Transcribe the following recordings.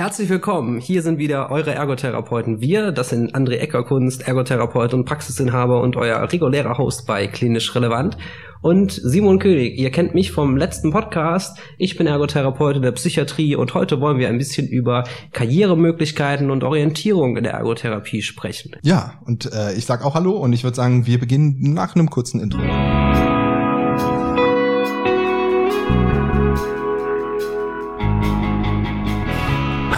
Herzlich willkommen. Hier sind wieder eure Ergotherapeuten. Wir, das sind André Eckerkunst, Ergotherapeut und Praxisinhaber und euer regulärer Host bei Klinisch Relevant. Und Simon König, ihr kennt mich vom letzten Podcast. Ich bin Ergotherapeut in der Psychiatrie und heute wollen wir ein bisschen über Karrieremöglichkeiten und Orientierung in der Ergotherapie sprechen. Ja, und äh, ich sag auch Hallo und ich würde sagen, wir beginnen nach einem kurzen Intro.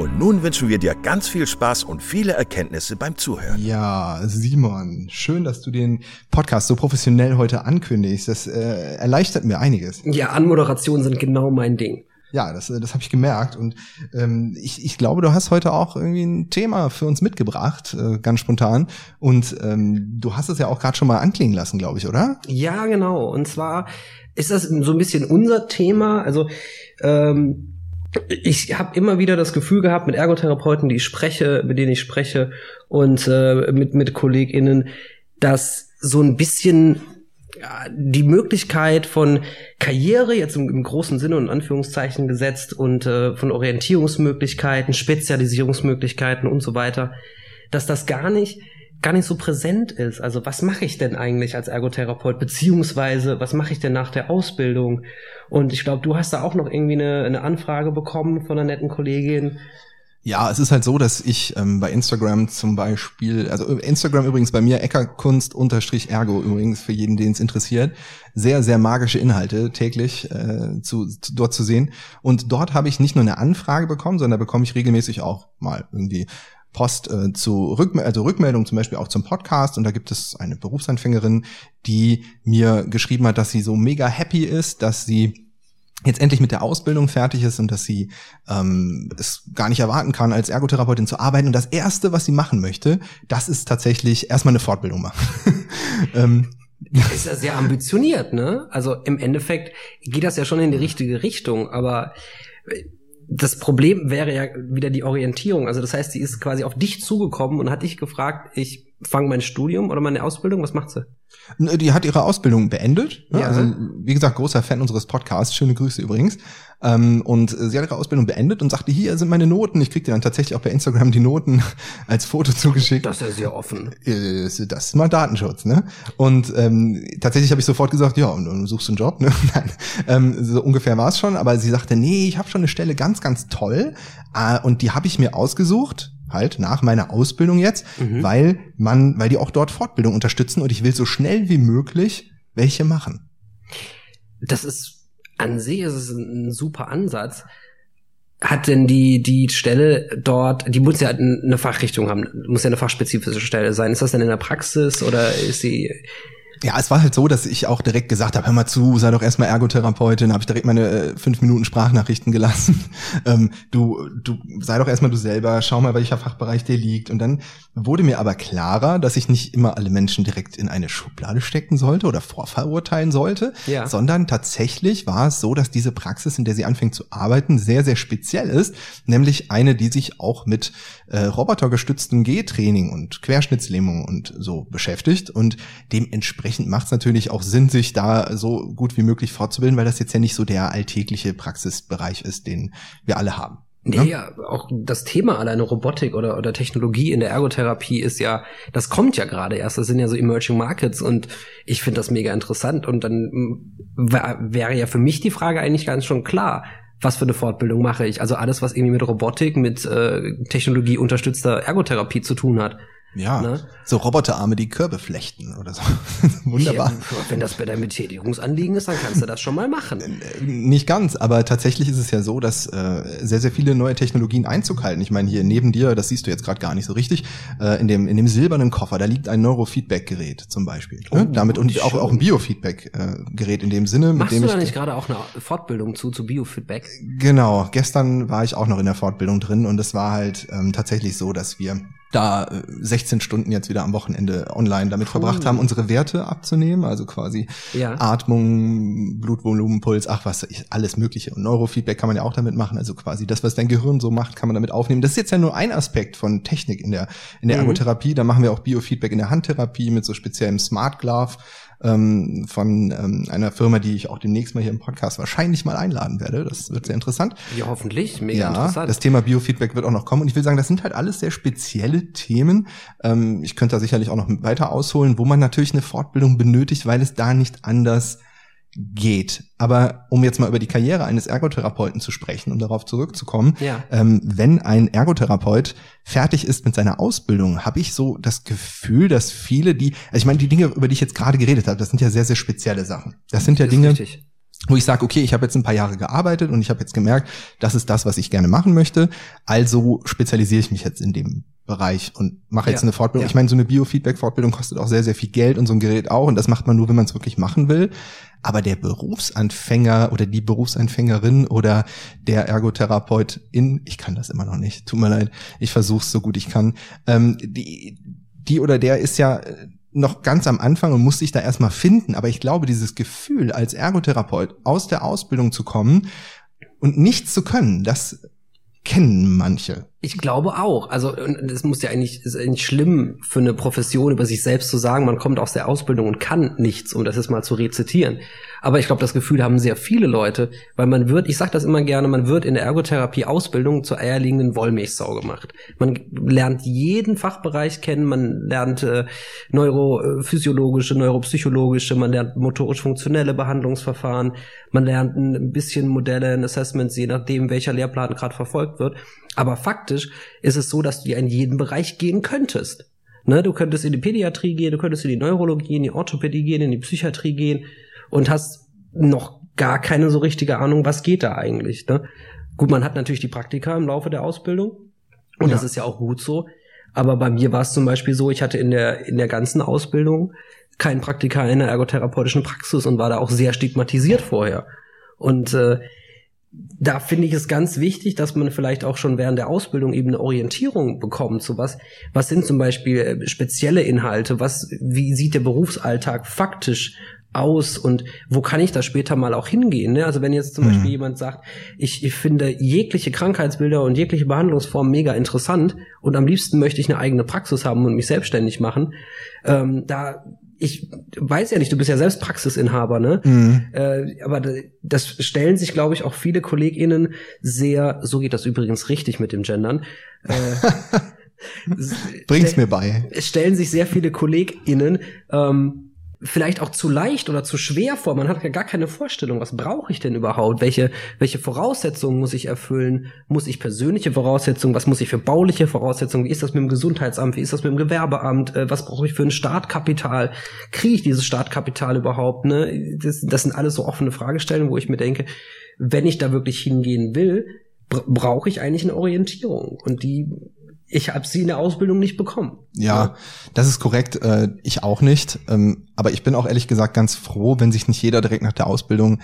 und nun wünschen wir dir ganz viel Spaß und viele Erkenntnisse beim Zuhören. Ja, Simon, schön, dass du den Podcast so professionell heute ankündigst. Das äh, erleichtert mir einiges. Ja, Anmoderationen sind genau mein Ding. Ja, das, das habe ich gemerkt. Und ähm, ich, ich glaube, du hast heute auch irgendwie ein Thema für uns mitgebracht, äh, ganz spontan. Und ähm, du hast es ja auch gerade schon mal anklingen lassen, glaube ich, oder? Ja, genau. Und zwar ist das so ein bisschen unser Thema. Also ähm, ich habe immer wieder das Gefühl gehabt mit Ergotherapeuten, die ich spreche, mit denen ich spreche und äh, mit mit KollegInnen, dass so ein bisschen ja, die Möglichkeit von Karriere jetzt im, im großen Sinne und Anführungszeichen gesetzt und äh, von Orientierungsmöglichkeiten, Spezialisierungsmöglichkeiten und so weiter, dass das gar nicht gar nicht so präsent ist. Also was mache ich denn eigentlich als Ergotherapeut, beziehungsweise was mache ich denn nach der Ausbildung? Und ich glaube, du hast da auch noch irgendwie eine, eine Anfrage bekommen von einer netten Kollegin. Ja, es ist halt so, dass ich ähm, bei Instagram zum Beispiel, also Instagram übrigens bei mir, Eckerkunst-Ergo übrigens, für jeden, den es interessiert, sehr, sehr magische Inhalte täglich äh, zu, zu, dort zu sehen. Und dort habe ich nicht nur eine Anfrage bekommen, sondern da bekomme ich regelmäßig auch mal irgendwie Post äh, zu Rückmel also Rückmeldung zum Beispiel auch zum Podcast und da gibt es eine Berufsanfängerin, die mir geschrieben hat, dass sie so mega happy ist, dass sie jetzt endlich mit der Ausbildung fertig ist und dass sie ähm, es gar nicht erwarten kann, als Ergotherapeutin zu arbeiten. Und das Erste, was sie machen möchte, das ist tatsächlich erstmal eine Fortbildung machen. ähm, ist ja sehr ambitioniert, ne? Also im Endeffekt geht das ja schon in die richtige Richtung, aber das Problem wäre ja wieder die Orientierung. Also das heißt, sie ist quasi auf dich zugekommen und hat dich gefragt, ich fange mein Studium oder meine Ausbildung, was macht sie? Die hat ihre Ausbildung beendet. Ja. Also, wie gesagt, großer Fan unseres Podcasts. Schöne Grüße übrigens. Ähm, und sie hat ihre Ausbildung beendet und sagte, hier sind meine Noten. Ich krieg dir dann tatsächlich auch bei Instagram die Noten als Foto zugeschickt. Das ist ja sehr offen. Äh, das ist mal Datenschutz, ne? Und ähm, tatsächlich habe ich sofort gesagt, ja, und du suchst einen Job, ne? Nein, ähm, so ungefähr war es schon. Aber sie sagte, nee, ich habe schon eine Stelle ganz, ganz toll. Äh, und die habe ich mir ausgesucht halt nach meiner Ausbildung jetzt, mhm. weil man, weil die auch dort Fortbildung unterstützen und ich will so schnell wie möglich welche machen. Das ist an sich ist es ein super Ansatz. Hat denn die die Stelle dort, die muss ja eine Fachrichtung haben, muss ja eine fachspezifische Stelle sein. Ist das denn in der Praxis oder ist sie ja, es war halt so, dass ich auch direkt gesagt habe, hör mal zu, sei doch erstmal Ergotherapeutin, habe ich direkt meine äh, fünf Minuten Sprachnachrichten gelassen. ähm, du, du sei doch erstmal du selber, schau mal, welcher Fachbereich dir liegt. Und dann wurde mir aber klarer, dass ich nicht immer alle Menschen direkt in eine Schublade stecken sollte oder vorverurteilen sollte, ja. sondern tatsächlich war es so, dass diese Praxis, in der sie anfängt zu arbeiten, sehr, sehr speziell ist, nämlich eine, die sich auch mit äh, robotergestütztem G-Training und Querschnittslähmung und so beschäftigt und dementsprechend dementsprechend macht es natürlich auch Sinn, sich da so gut wie möglich fortzubilden, weil das jetzt ja nicht so der alltägliche Praxisbereich ist, den wir alle haben. Nee, ja, auch das Thema alleine Robotik oder, oder Technologie in der Ergotherapie ist ja, das kommt ja gerade erst, das sind ja so Emerging Markets und ich finde das mega interessant und dann wäre ja für mich die Frage eigentlich ganz schon klar, was für eine Fortbildung mache ich? Also alles, was irgendwie mit Robotik, mit äh, Technologie Ergotherapie zu tun hat. Ja, ne? so Roboterarme, die Körbe flechten oder so. Wunderbar. Ja, wenn das bei deinem Betätigungsanliegen ist, dann kannst du das schon mal machen. Äh, nicht ganz, aber tatsächlich ist es ja so, dass äh, sehr, sehr viele neue Technologien Einzug halten. Ich meine, hier neben dir, das siehst du jetzt gerade gar nicht so richtig, äh, in, dem, in dem silbernen Koffer, da liegt ein Neurofeedback-Gerät zum Beispiel. Ne? Oh, Damit und auch, auch ein Biofeedback-Gerät in dem Sinne. Machst mit dem du da nicht gerade auch eine Fortbildung zu, zu Biofeedback? Genau, gestern war ich auch noch in der Fortbildung drin und es war halt ähm, tatsächlich so, dass wir da 16 äh, Stunden jetzt wieder am Wochenende online damit cool. verbracht haben, unsere Werte abzunehmen, also quasi ja. Atmung, Blutvolumen, Puls, ach was, alles mögliche. Und Neurofeedback kann man ja auch damit machen, also quasi das, was dein Gehirn so macht, kann man damit aufnehmen. Das ist jetzt ja nur ein Aspekt von Technik in der, in der mhm. Ergotherapie. Da machen wir auch Biofeedback in der Handtherapie mit so speziellem Smart Glove ähm, von ähm, einer Firma, die ich auch demnächst mal hier im Podcast wahrscheinlich mal einladen werde. Das wird sehr interessant. Ja, hoffentlich. Mega ja, interessant. Das Thema Biofeedback wird auch noch kommen. Und ich will sagen, das sind halt alles sehr spezielle Themen. Ähm, ich könnte da sicherlich auch noch weiter ausholen, wo man natürlich eine Fortbildung benötigt, weil es da nicht anders geht. Aber um jetzt mal über die Karriere eines Ergotherapeuten zu sprechen, um darauf zurückzukommen, ja. ähm, wenn ein Ergotherapeut fertig ist mit seiner Ausbildung, habe ich so das Gefühl, dass viele, die, also ich meine, die Dinge, über die ich jetzt gerade geredet habe, das sind ja sehr, sehr spezielle Sachen. Das sind ja das Dinge, richtig. wo ich sage, okay, ich habe jetzt ein paar Jahre gearbeitet und ich habe jetzt gemerkt, das ist das, was ich gerne machen möchte. Also spezialisiere ich mich jetzt in dem Bereich und mache jetzt ja, eine Fortbildung. Ja. Ich meine, so eine Biofeedback-Fortbildung kostet auch sehr, sehr viel Geld und so ein Gerät auch. Und das macht man nur, wenn man es wirklich machen will. Aber der Berufsanfänger oder die Berufsanfängerin oder der Ergotherapeut in, ich kann das immer noch nicht, tut mir leid, ich versuche es so gut ich kann, ähm, die, die oder der ist ja noch ganz am Anfang und muss sich da erstmal finden. Aber ich glaube, dieses Gefühl, als Ergotherapeut aus der Ausbildung zu kommen und nichts zu können, das kennen manche. Ich glaube auch. Also es muss ja eigentlich, ist eigentlich schlimm für eine Profession über sich selbst zu sagen, man kommt aus der Ausbildung und kann nichts, um das jetzt mal zu rezitieren. Aber ich glaube, das Gefühl haben sehr viele Leute, weil man wird, ich sage das immer gerne, man wird in der Ergotherapie Ausbildung zur eierlegenden Wollmilchsau gemacht. Man lernt jeden Fachbereich kennen, man lernt äh, neurophysiologische, neuropsychologische, man lernt motorisch-funktionelle Behandlungsverfahren, man lernt ein bisschen Modelle, ein Assessments, je nachdem, welcher Lehrplan gerade verfolgt wird. Aber faktisch ist es so, dass du ja in jeden Bereich gehen könntest. Ne, du könntest in die Pädiatrie gehen, du könntest in die Neurologie, in die Orthopädie gehen, in die Psychiatrie gehen und hast noch gar keine so richtige Ahnung, was geht da eigentlich. Ne? Gut, man hat natürlich die Praktika im Laufe der Ausbildung und ja. das ist ja auch gut so. Aber bei mir war es zum Beispiel so, ich hatte in der, in der ganzen Ausbildung keinen Praktika in der ergotherapeutischen Praxis und war da auch sehr stigmatisiert vorher. Und äh, da finde ich es ganz wichtig, dass man vielleicht auch schon während der Ausbildung eben eine Orientierung bekommt zu was. Was sind zum Beispiel äh, spezielle Inhalte? Was, wie sieht der Berufsalltag faktisch aus und wo kann ich da später mal auch hingehen? Ne? Also wenn jetzt zum mhm. Beispiel jemand sagt, ich, ich finde jegliche Krankheitsbilder und jegliche Behandlungsformen mega interessant und am liebsten möchte ich eine eigene Praxis haben und mich selbstständig machen, ähm, da ich weiß ja nicht, du bist ja selbst Praxisinhaber, ne? Mhm. Äh, aber das stellen sich, glaube ich, auch viele KollegInnen sehr, so geht das übrigens richtig mit dem Gendern. Äh, Bring's mir bei. Es stellen sich sehr viele KollegInnen ähm, vielleicht auch zu leicht oder zu schwer vor. Man hat ja gar keine Vorstellung, was brauche ich denn überhaupt? Welche, welche Voraussetzungen muss ich erfüllen? Muss ich persönliche Voraussetzungen? Was muss ich für bauliche Voraussetzungen? Wie ist das mit dem Gesundheitsamt? Wie ist das mit dem Gewerbeamt? Äh, was brauche ich für ein Startkapital? Kriege ich dieses Startkapital überhaupt? Ne? Das, das sind alles so offene Fragestellungen, wo ich mir denke, wenn ich da wirklich hingehen will, brauche ich eigentlich eine Orientierung. Und die ich habe sie in der Ausbildung nicht bekommen. Ja, das ist korrekt. Äh, ich auch nicht. Ähm, aber ich bin auch ehrlich gesagt ganz froh, wenn sich nicht jeder direkt nach der Ausbildung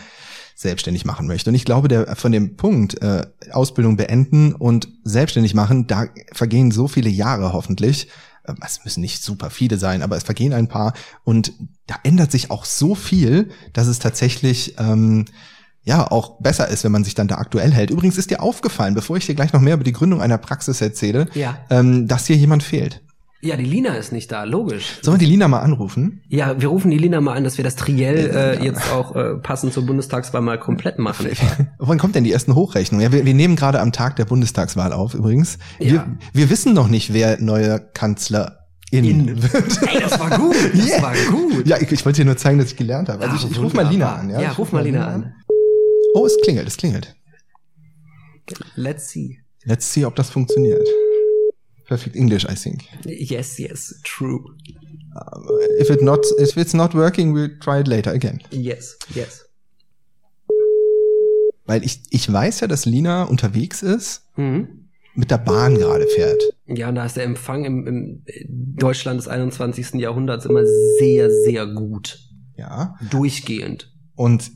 selbstständig machen möchte. Und ich glaube, der von dem Punkt äh, Ausbildung beenden und selbstständig machen, da vergehen so viele Jahre hoffentlich. Äh, es müssen nicht super viele sein, aber es vergehen ein paar. Und da ändert sich auch so viel, dass es tatsächlich ähm, ja auch besser ist, wenn man sich dann da aktuell hält. Übrigens ist dir aufgefallen, bevor ich dir gleich noch mehr über die Gründung einer Praxis erzähle, ja. ähm, dass hier jemand fehlt. Ja, die Lina ist nicht da, logisch. Sollen wir die Lina mal anrufen? Ja, wir rufen die Lina mal an, dass wir das Triell äh, jetzt auch äh, passend zur Bundestagswahl mal komplett machen. Wann kommt denn die ersten Hochrechnungen? Ja, wir, wir nehmen gerade am Tag der Bundestagswahl auf übrigens. Ja. Wir, wir wissen noch nicht, wer neuer Kanzler in wird. Ey, das war gut, das Yeah. war gut. Ja, ich, ich wollte dir nur zeigen, dass ich gelernt habe. Also Ach, ich, ich rufe mal Lina an. Ja, Ja, ruf mal Lina an. Oh, es klingelt, es klingelt. Let's see. Let's see, ob das funktioniert. Perfect English, I think. Yes, yes, true. If it not, if it's not working, we'll try it later again. Yes, yes. Weil ich, ich weiß ja, dass Lina unterwegs ist, Mhm. mit der Bahn gerade fährt. Ja, und da ist der Empfang im, im Deutschland des 21. Jahrhunderts immer sehr, sehr gut. Ja. Durchgehend. Und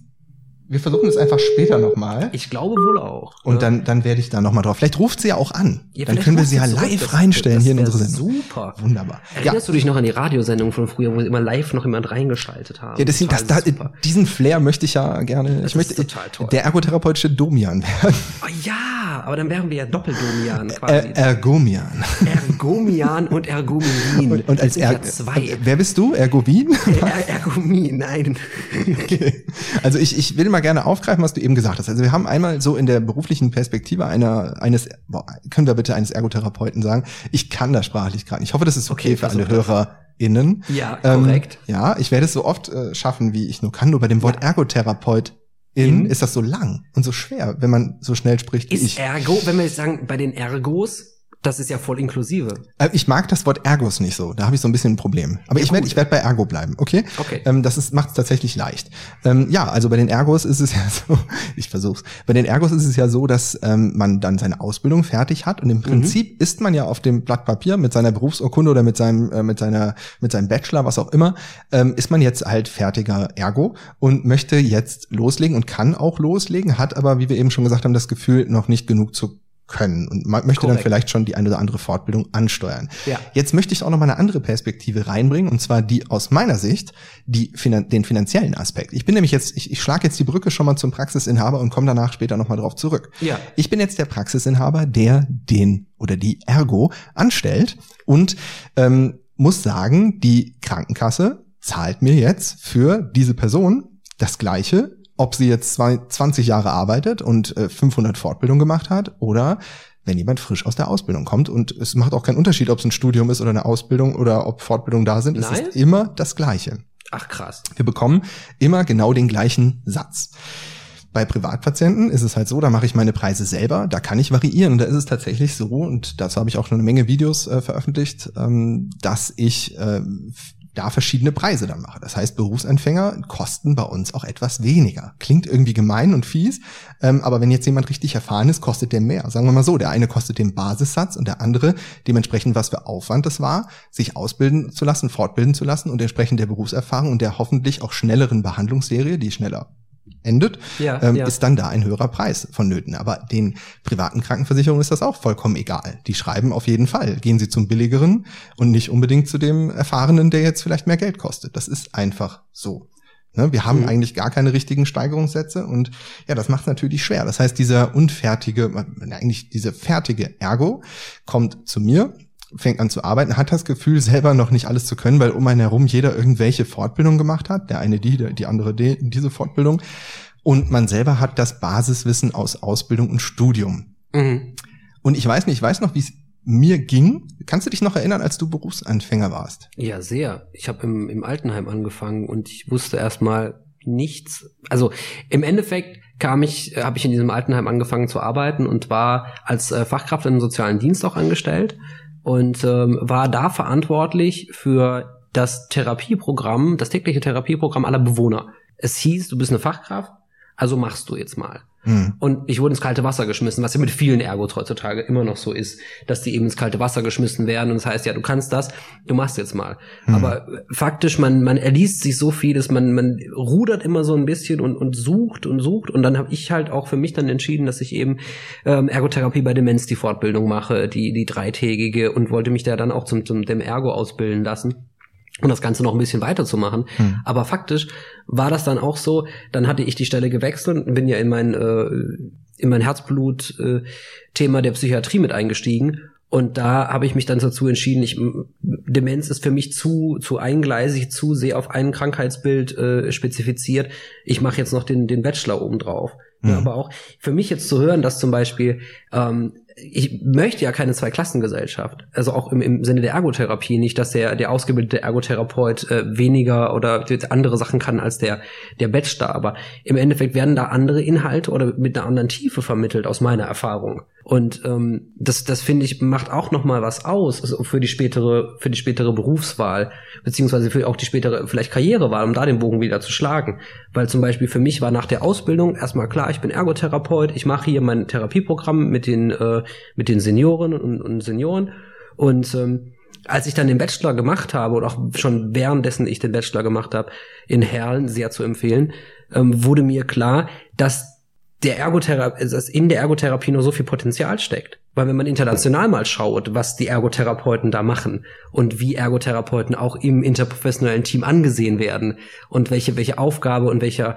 wir versuchen es einfach später nochmal. Ich glaube wohl auch. Und Ja. dann, dann werde ich da nochmal drauf. Vielleicht ruft sie ja auch an. Ja, dann können wir sie ja zurück. live Das- reinstellen das hier in unsere Sendung. Super. Wunderbar. Ja, Erinnerst du dich noch an die Radiosendung von früher, wo immer live noch jemand reingeschaltet haben? ja deswegen, das, Total da, diesen Flair möchte ich ja gerne. Das ich möchte ist total toll. der ergotherapeutische Domian werden. Oh, ja, aber dann wären wir ja Doppeldomian quasi. Ergomian. Ergomian und Ergomin. Und, und als Das sind ja er zwei. Wer bist du? Ergovin? Er Ergomin, nein. Okay. Also ich, ich will mal gerne aufgreifen, was du eben gesagt hast. Also wir haben einmal so in der beruflichen Perspektive einer, eines, boah, können wir bitte eines Ergotherapeuten sagen? Ich kann das sprachlich gerade. nicht. Ich hoffe, das ist okay, Okay, für alle. HörerInnen. Ja, Ähm, korrekt. ja, ich werde es so oft äh, schaffen, wie ich nur kann. Nur bei dem Wort Ja. Ergotherapeut In? ist das so lang und so schwer, wenn man so schnell spricht wie Ist ich. Ergo, wenn wir jetzt sagen, bei den Ergos, das ist ja voll inklusive. Äh, Ich mag das Wort Ergos nicht so. Da habe ich so ein bisschen ein Problem. Aber Ja, ich werde ich werd bei Ergo bleiben, okay? Okay. Ähm, das macht es tatsächlich leicht. Ähm, ja, also bei den Ergos ist es ja so, ich versuch's. Bei den Ergos ist es ja so, dass ähm, man dann seine Ausbildung fertig hat und im Prinzip ist man ja auf dem Blatt Papier mit seiner Berufsurkunde oder mit seinem äh, mit seiner mit seinem Bachelor, was auch immer, ähm, ist man jetzt halt fertiger Ergo und möchte jetzt loslegen und kann auch loslegen, hat aber, wie wir eben schon gesagt haben, das Gefühl noch nicht genug zu können und man möchte dann Korrekt. vielleicht schon die eine oder andere Fortbildung ansteuern. Ja. Jetzt möchte ich auch noch mal eine andere Perspektive reinbringen, und zwar die aus meiner Sicht, die finan den finanziellen Aspekt. Ich bin nämlich jetzt, ich, ich schlage jetzt die Brücke schon mal zum Praxisinhaber und komme danach später noch mal drauf zurück. Ja. Ich bin jetzt der Praxisinhaber, der den oder die Ergo anstellt und ähm, muss sagen, die Krankenkasse zahlt mir jetzt für diese Person das Gleiche, ob sie jetzt zwei, 20 Jahre arbeitet und äh, 500 Fortbildungen gemacht hat oder wenn jemand frisch aus der Ausbildung kommt. Und es macht auch keinen Unterschied, ob es ein Studium ist oder eine Ausbildung oder ob Fortbildungen da sind. Es Nein? ist immer das Gleiche. Ach krass. Wir bekommen immer genau den gleichen Satz. Bei Privatpatienten ist es halt so, da mache ich meine Preise selber, da kann ich variieren. Und da ist es tatsächlich so, und dazu habe ich auch schon eine Menge Videos äh, veröffentlicht, ähm, dass ich äh, da verschiedene Preise dann mache. Das heißt, Berufsanfänger kosten bei uns auch etwas weniger. Klingt irgendwie gemein und fies, ähm, aber wenn jetzt jemand richtig erfahren ist, kostet der mehr. Sagen wir mal so, der eine kostet den Basissatz und der andere dementsprechend, was für Aufwand es war, sich ausbilden zu lassen, fortbilden zu lassen und entsprechend der Berufserfahrung und der hoffentlich auch schnelleren Behandlungsserie, die schneller endet, Ja, ähm, ja. ist dann da ein höherer Preis vonnöten. Aber den privaten Krankenversicherungen ist das auch vollkommen egal. Die schreiben auf jeden Fall, gehen sie zum billigeren und nicht unbedingt zu dem erfahrenen, der jetzt vielleicht mehr Geld kostet. Das ist einfach so. Ne, wir haben Mhm. eigentlich gar keine richtigen Steigerungssätze und ja, das macht es natürlich schwer. Das heißt, dieser unfertige, äh, eigentlich diese fertige Ergo kommt zu mir, fängt an zu arbeiten, hat das Gefühl, selber noch nicht alles zu können, weil um einen herum jeder irgendwelche Fortbildung gemacht hat. Der eine die, die andere die, diese Fortbildung. Und man selber hat das Basiswissen aus Ausbildung und Studium. Mhm. Und ich weiß nicht, ich weiß noch, wie es mir ging. Kannst du dich noch erinnern, als du Berufsanfänger warst? Ja, sehr. Ich habe im, im Altenheim angefangen und ich wusste erstmal nichts. Also im Endeffekt kam ich, habe ich in diesem Altenheim angefangen zu arbeiten und war als äh, Fachkraft im sozialen Dienst auch angestellt und ähm, war da verantwortlich für das Therapieprogramm, das tägliche Therapieprogramm aller Bewohner. Es hieß, du bist eine Fachkraft, also machst du jetzt mal. Hm. Und ich wurde ins kalte Wasser geschmissen, was ja mit vielen Ergos heutzutage immer noch so ist, dass die eben ins kalte Wasser geschmissen werden und das heißt, ja, du kannst das, du machst jetzt mal. Hm. Aber äh, faktisch, man, man erliest sich so vieles, man, man rudert immer so ein bisschen und, und sucht und sucht und dann habe ich halt auch für mich dann entschieden, dass ich eben ähm, Ergotherapie bei Demenz die Fortbildung mache, die, die dreitägige und wollte mich da dann auch zum, zum dem Ergo ausbilden lassen und das Ganze noch ein bisschen weiterzumachen. Hm. Aber faktisch war das dann auch so, dann hatte ich die Stelle gewechselt und bin ja in mein, äh, in mein Herzblut-Thema der Psychiatrie mit eingestiegen. Und da habe ich mich dann dazu entschieden, ich, Demenz ist für mich zu, zu eingleisig, zu sehr auf ein Krankheitsbild äh, spezifiziert. Ich mache jetzt noch den, den Bachelor obendrauf. Mhm. Ja, aber auch für mich jetzt zu hören, dass zum Beispiel ähm, ich möchte ja keine Zweiklassengesellschaft. Also auch im, im Sinne der Ergotherapie nicht, dass der, der ausgebildete Ergotherapeut äh, weniger oder andere Sachen kann als der, der Bachelor. Aber im Endeffekt werden da andere Inhalte oder mit einer anderen Tiefe vermittelt, aus meiner Erfahrung. Und ähm, das, das finde ich, macht auch noch mal was aus also für die spätere, für die spätere Berufswahl, beziehungsweise für auch die spätere vielleicht Karrierewahl, um da den Bogen wieder zu schlagen. Weil zum Beispiel für mich war nach der Ausbildung erstmal klar, ich bin Ergotherapeut, ich mache hier mein Therapieprogramm mit den, äh, mit den Senioren und, und Senioren. Und ähm, als ich dann den Bachelor gemacht habe und auch schon währenddessen ich den Bachelor gemacht habe, in Herlen sehr zu empfehlen, ähm, wurde mir klar, dass der Ergotherapie, dass in der Ergotherapie nur so viel Potenzial steckt. Weil wenn man international mal schaut, was die Ergotherapeuten da machen und wie Ergotherapeuten auch im interprofessionellen Team angesehen werden und welche, welche Aufgabe und welcher,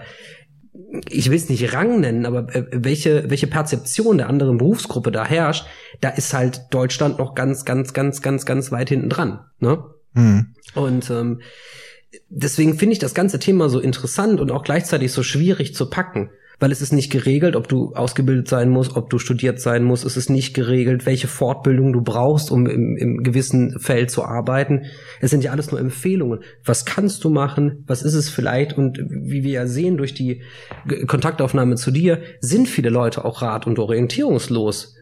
ich will es nicht Rang nennen, aber äh, welche, welche Perzeption der anderen Berufsgruppe da herrscht, da ist halt Deutschland noch ganz, ganz, ganz, ganz, ganz weit hinten dran. Ne? Mhm. Und ähm, deswegen finde ich das ganze Thema so interessant und auch gleichzeitig so schwierig zu packen weil es ist nicht geregelt, ob du ausgebildet sein musst, ob du studiert sein musst. Es ist nicht geregelt, welche Fortbildung du brauchst, um im, im gewissen Feld zu arbeiten. Es sind ja alles nur Empfehlungen. Was kannst du machen? Was ist es vielleicht? Und wie wir ja sehen durch die Kontaktaufnahme zu dir, sind viele Leute auch rat- und orientierungslos.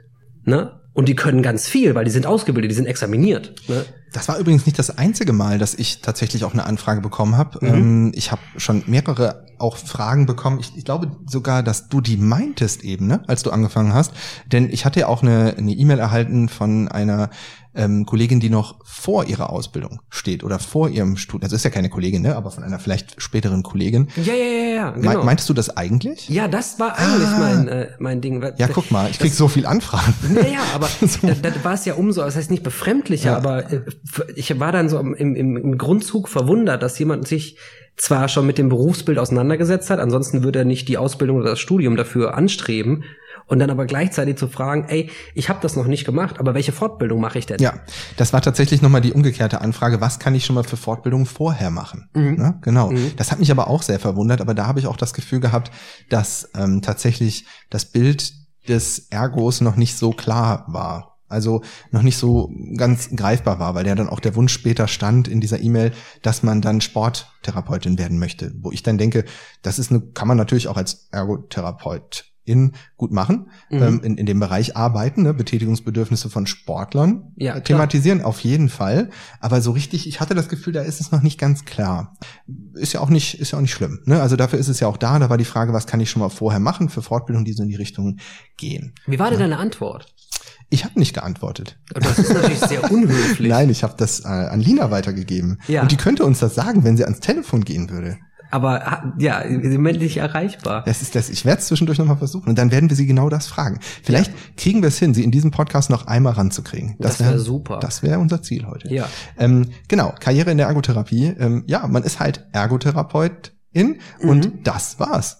Ne? Und die können ganz viel, weil die sind ausgebildet, die sind examiniert. Ne? Das war übrigens nicht das einzige Mal, dass ich tatsächlich auch eine Anfrage bekommen habe. Mhm. Ähm, ich habe schon mehrere auch Fragen bekommen. Ich, ich, glaube sogar, dass du die meintest eben, ne, als du angefangen hast. Denn ich hatte ja auch eine E-Mail e erhalten von einer ähm, Kollegin, die noch vor ihrer Ausbildung steht oder vor ihrem Studium. Also ist ja keine Kollegin, ne? aber von einer vielleicht späteren Kollegin. Ja, ja, ja, ja. Genau. Me meintest du das eigentlich? Ja, das war eigentlich ah. mein, äh, mein Ding. Ja, guck mal, ich krieg das, so viel Anfragen. Naja, aber so. da, da war es ja umso, das heißt nicht befremdlicher, ja. aber äh, ich war dann so im, im, im Grundzug verwundert, dass jemand sich zwar schon mit dem Berufsbild auseinandergesetzt hat, ansonsten würde er nicht die Ausbildung oder das Studium dafür anstreben und dann aber gleichzeitig zu fragen, ey, ich habe das noch nicht gemacht, aber welche Fortbildung mache ich denn? Ja, das war tatsächlich nochmal die umgekehrte Anfrage, was kann ich schon mal für Fortbildung vorher machen? Mhm. Ne? Genau. Mhm. Das hat mich aber auch sehr verwundert, aber da habe ich auch das Gefühl gehabt, dass ähm, tatsächlich das Bild des Ergos noch nicht so klar war. Also noch nicht so ganz greifbar war, weil ja dann auch der Wunsch später stand in dieser E-Mail, dass man dann Sporttherapeutin werden möchte. Wo ich dann denke, das ist eine, kann man natürlich auch als Ergotherapeut in gut machen, mhm. ähm, in, in dem Bereich arbeiten, ne, Betätigungsbedürfnisse von Sportlern ja, thematisieren, auf jeden Fall. Aber so richtig, ich hatte das Gefühl, da ist es noch nicht ganz klar. Ist ja auch nicht, ist ja auch nicht schlimm. Ne? Also dafür ist es ja auch da. Da war die Frage, was kann ich schon mal vorher machen für Fortbildungen, die so in die Richtung gehen. Wie war denn ja. deine Antwort? Ich habe nicht geantwortet. Das ist natürlich sehr unhöflich. Nein, ich habe das äh, an Lina weitergegeben. Ja. Und die könnte uns das sagen, wenn sie ans Telefon gehen würde. Aber ja, im Moment nicht erreichbar. Das ist das. Ich werde es zwischendurch nochmal versuchen und dann werden wir sie genau das fragen. Vielleicht ja. kriegen wir es hin, sie in diesem Podcast noch einmal ranzukriegen. Das, das wäre wär super. Das wäre unser Ziel heute. Ja. Ähm, genau, Karriere in der Ergotherapie. Ähm, ja, man ist halt Ergotherapeutin mhm. und das war's.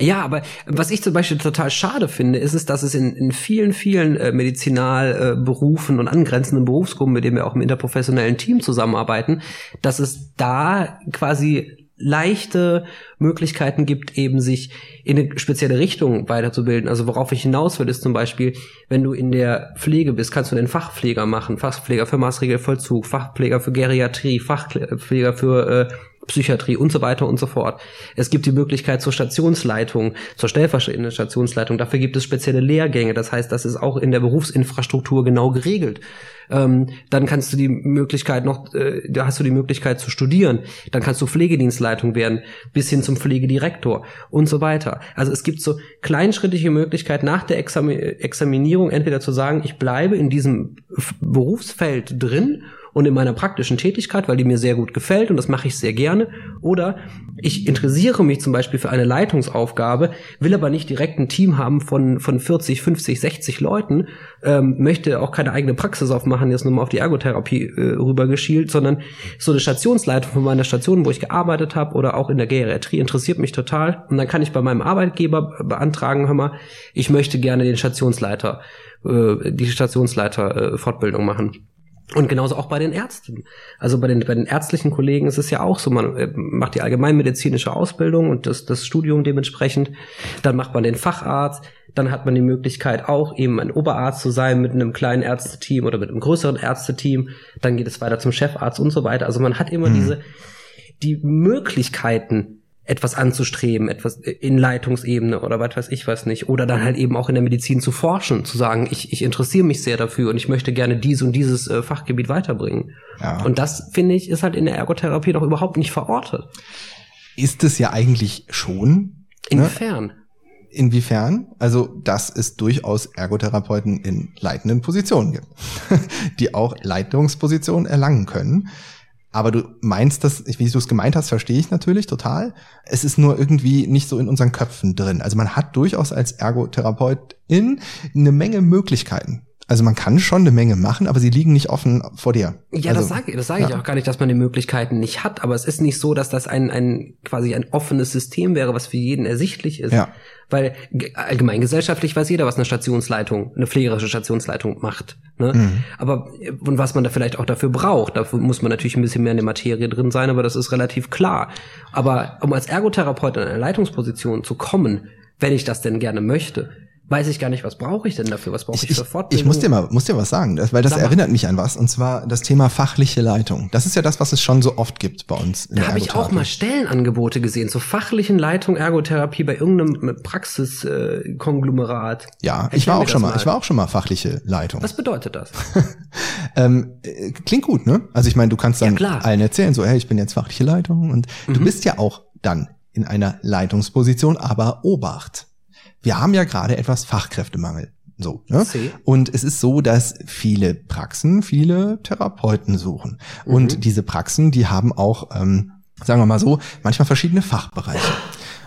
Ja, aber was ich zum Beispiel total schade finde, ist es, dass es in, in vielen, vielen äh, Medizinalberufen äh, und angrenzenden Berufsgruppen, mit denen wir auch im interprofessionellen Team zusammenarbeiten, dass es da quasi leichte Möglichkeiten gibt, eben sich in eine spezielle Richtung weiterzubilden. Also worauf ich hinaus will, ist zum Beispiel, wenn du in der Pflege bist, kannst du den Fachpfleger machen, Fachpfleger für Maßregelvollzug, Fachpfleger für Geriatrie, Fachpfleger für äh, Psychiatrie und so weiter und so fort. Es gibt die Möglichkeit zur Stationsleitung, zur stellvertretenden Stationsleitung. Dafür gibt es spezielle Lehrgänge. Das heißt, das ist auch in der Berufsinfrastruktur genau geregelt. Ähm, dann kannst du die Möglichkeit noch, äh, da hast du die Möglichkeit zu studieren. Dann kannst du Pflegedienstleitung werden, bis hin zum Pflegedirektor und so weiter. Also es gibt so kleinschrittige Möglichkeiten nach der Exam Examinierung entweder zu sagen, ich bleibe in diesem Berufsfeld drin und in meiner praktischen Tätigkeit, weil die mir sehr gut gefällt und das mache ich sehr gerne. Oder ich interessiere mich zum Beispiel für eine Leitungsaufgabe, will aber nicht direkt ein Team haben von, von 40, 50, 60 Leuten, ähm, möchte auch keine eigene Praxis aufmachen, jetzt nur mal auf die Ergotherapie äh, rübergeschielt, sondern so eine Stationsleitung von meiner Station, wo ich gearbeitet habe oder auch in der Geriatrie interessiert mich total. Und dann kann ich bei meinem Arbeitgeber beantragen, hör mal, ich möchte gerne den Stationsleiter, äh, die Stationsleiter äh, Fortbildung machen. Und genauso auch bei den Ärzten. Also bei den, bei den ärztlichen Kollegen ist es ja auch so, man äh, macht die allgemeinmedizinische Ausbildung und das, das Studium dementsprechend. Dann macht man den Facharzt. Dann hat man die Möglichkeit auch eben ein Oberarzt zu sein mit einem kleinen Ärzteteam oder mit einem größeren Ärzteteam. Dann geht es weiter zum Chefarzt und so weiter. Also man hat immer mhm. diese, die Möglichkeiten, etwas anzustreben, etwas in Leitungsebene oder was weiß ich was nicht. Oder dann halt eben auch in der Medizin zu forschen, zu sagen, ich, ich interessiere mich sehr dafür und ich möchte gerne dies und dieses äh, Fachgebiet weiterbringen. Ja. Und das, finde ich, ist halt in der Ergotherapie noch überhaupt nicht verortet. Ist es ja eigentlich schon. Inwiefern? Ne? Inwiefern? Also, dass es durchaus Ergotherapeuten in leitenden Positionen gibt, die auch Leitungspositionen erlangen können. Aber du meinst das, wie du es gemeint hast, verstehe ich natürlich total. Es ist nur irgendwie nicht so in unseren Köpfen drin. Also man hat durchaus als Ergotherapeutin eine Menge Möglichkeiten. Also man kann schon eine Menge machen, aber sie liegen nicht offen vor dir. Ja, also, das sage das sag ich ja. auch gar nicht, dass man die Möglichkeiten nicht hat, aber es ist nicht so, dass das ein, ein quasi ein offenes System wäre, was für jeden ersichtlich ist. Ja. Weil allgemein gesellschaftlich weiß jeder, was eine Stationsleitung, eine pflegerische Stationsleitung macht. Ne? Mhm. Aber und was man da vielleicht auch dafür braucht, dafür muss man natürlich ein bisschen mehr in der Materie drin sein, aber das ist relativ klar. Aber um als Ergotherapeut in eine Leitungsposition zu kommen, wenn ich das denn gerne möchte, weiß ich gar nicht, was brauche ich denn dafür? Was brauche ich, ich, für Fortbildung? Ich muss dir mal, muss dir was sagen, weil das Sag erinnert mich an was, und zwar das Thema fachliche Leitung. Das ist ja das, was es schon so oft gibt bei uns. da habe ich auch mal Stellenangebote gesehen zur fachlichen Leitung Ergotherapie bei irgendeinem Praxiskonglomerat. Äh, ja, ich war auch schon mal, mal, ich war auch schon mal fachliche Leitung. Was bedeutet das? ähm, äh, klingt gut, ne? Also ich meine, du kannst dann ja, allen erzählen, so, hey, ich bin jetzt fachliche Leitung und mhm. du bist ja auch dann in einer Leitungsposition, aber Obacht wir haben ja gerade etwas Fachkräftemangel. So, ne? Und es ist so, dass viele Praxen viele Therapeuten suchen. Mhm. Und diese Praxen, die haben auch, ähm, sagen wir mal so, manchmal verschiedene Fachbereiche.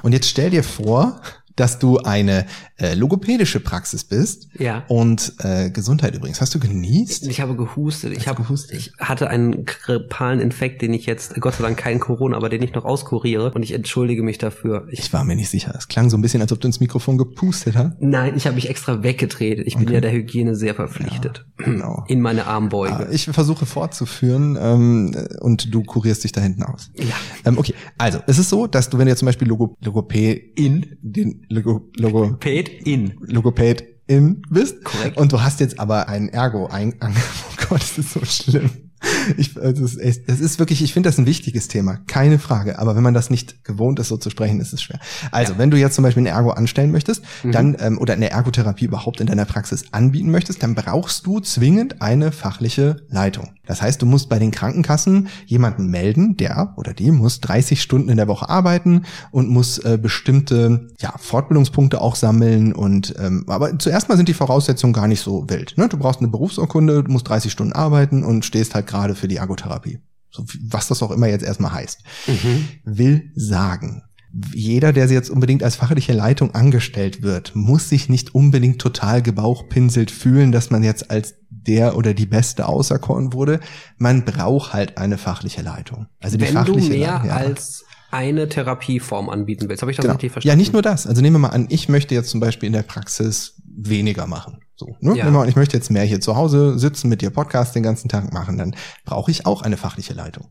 Und jetzt stell dir vor, dass du eine äh, logopädische Praxis bist. Ja. Und äh, Gesundheit übrigens. Hast du genießt? Ich, ich habe gehustet. Ich, habe, gehustet? ich hatte einen grippalen Infekt, den ich jetzt, Gott sei Dank kein Corona, aber den ich noch auskuriere. Und ich entschuldige mich dafür. Ich, ich war mir nicht sicher. Es klang so ein bisschen, als ob du ins Mikrofon gepustet hast. Nein, ich habe mich extra weggedreht. Ich okay. bin ja der Hygiene sehr verpflichtet. Ja, genau. In meine Armbeuge. Ah, ich versuche fortzuführen ähm, und du kurierst dich da hinten aus. Ja. Ähm, okay, also es ist so, dass du, wenn du jetzt zum Beispiel Logo, Logopädin, den Logo, Logo, Logopädin. Logopädin bist. Korrekt. Und du hast jetzt aber ein Ergo ein, oh Gott, das ist so schlimm. Ich, also es, ist, es ist wirklich, ich finde das ein wichtiges Thema, keine Frage. Aber wenn man das nicht gewohnt ist, so zu sprechen, ist es schwer. Also, ja. wenn du jetzt zum Beispiel ein Ergo anstellen möchtest, mhm. dann ähm, oder eine Ergotherapie überhaupt in deiner Praxis anbieten möchtest, dann brauchst du zwingend eine fachliche Leitung. Das heißt, du musst bei den Krankenkassen jemanden melden, der oder die muss 30 Stunden in der Woche arbeiten und muss äh, bestimmte ja, Fortbildungspunkte auch sammeln. Und ähm, aber zuerst mal sind die Voraussetzungen gar nicht so wild. Ne? Du brauchst eine Berufsurkunde, du musst 30 Stunden arbeiten und stehst halt gerade für die Ergotherapie. So, was das auch immer jetzt erstmal heißt. Mhm. Will sagen, jeder, der jetzt unbedingt als fachliche Leitung angestellt wird, muss sich nicht unbedingt total gebauchpinselt fühlen, dass man jetzt als der oder die Beste auserkoren wurde. Man braucht halt eine fachliche Leitung. Also die Wenn fachliche du mehr Leitung, ja. als eine Therapieform anbieten willst, habe ich das genau. richtig verstanden? Ja, nicht nur das. Also nehmen wir mal an, ich möchte jetzt zum Beispiel in der Praxis weniger machen. So, ne? Ja. Mal, ich möchte jetzt mehr hier zu Hause sitzen, mit dir Podcast den ganzen Tag machen, dann brauche ich auch eine fachliche Leitung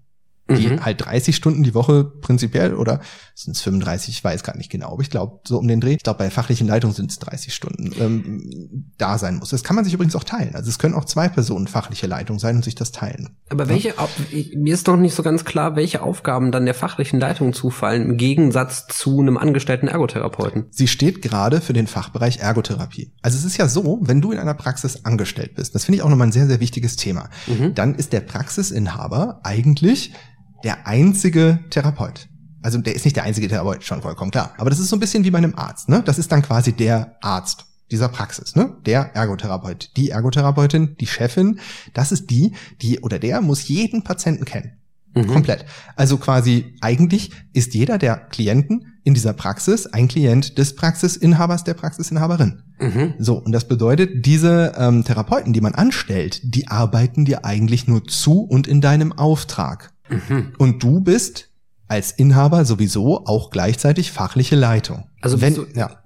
die mhm. halt 30 Stunden die Woche prinzipiell oder sind es 35, ich weiß gar nicht genau, aber ich glaube so um den Dreh. Ich glaube bei fachlichen Leitungen sind es 30 Stunden ähm, da sein muss. Das kann man sich übrigens auch teilen. Also es können auch zwei Personen fachliche Leitung sein und sich das teilen. Aber welche, ja? mir ist doch nicht so ganz klar, welche Aufgaben dann der fachlichen Leitung zufallen im Gegensatz zu einem angestellten Ergotherapeuten. Sie steht gerade für den Fachbereich Ergotherapie. Also es ist ja so, wenn du in einer Praxis angestellt bist, das finde ich auch nochmal ein sehr, sehr wichtiges Thema, mhm. dann ist der Praxisinhaber eigentlich der einzige Therapeut. Also der ist nicht der einzige Therapeut, schon vollkommen klar. Aber das ist so ein bisschen wie bei einem Arzt. Ne? Das ist dann quasi der Arzt. dieser Praxis, ne? Der Ergotherapeut, die Ergotherapeutin, die Chefin, das ist die, die oder der muss jeden Patienten kennen. Mhm. Komplett. Also quasi eigentlich ist jeder der Klienten in dieser Praxis ein Klient des Praxisinhabers, der Praxisinhaberin. Mhm. So, und das bedeutet, diese ähm, Therapeuten, die man anstellt, die arbeiten dir eigentlich nur zu und in deinem Auftrag. Mhm. Und du bist als Inhaber sowieso auch gleichzeitig fachliche Leitung. Also wenn, du, ja.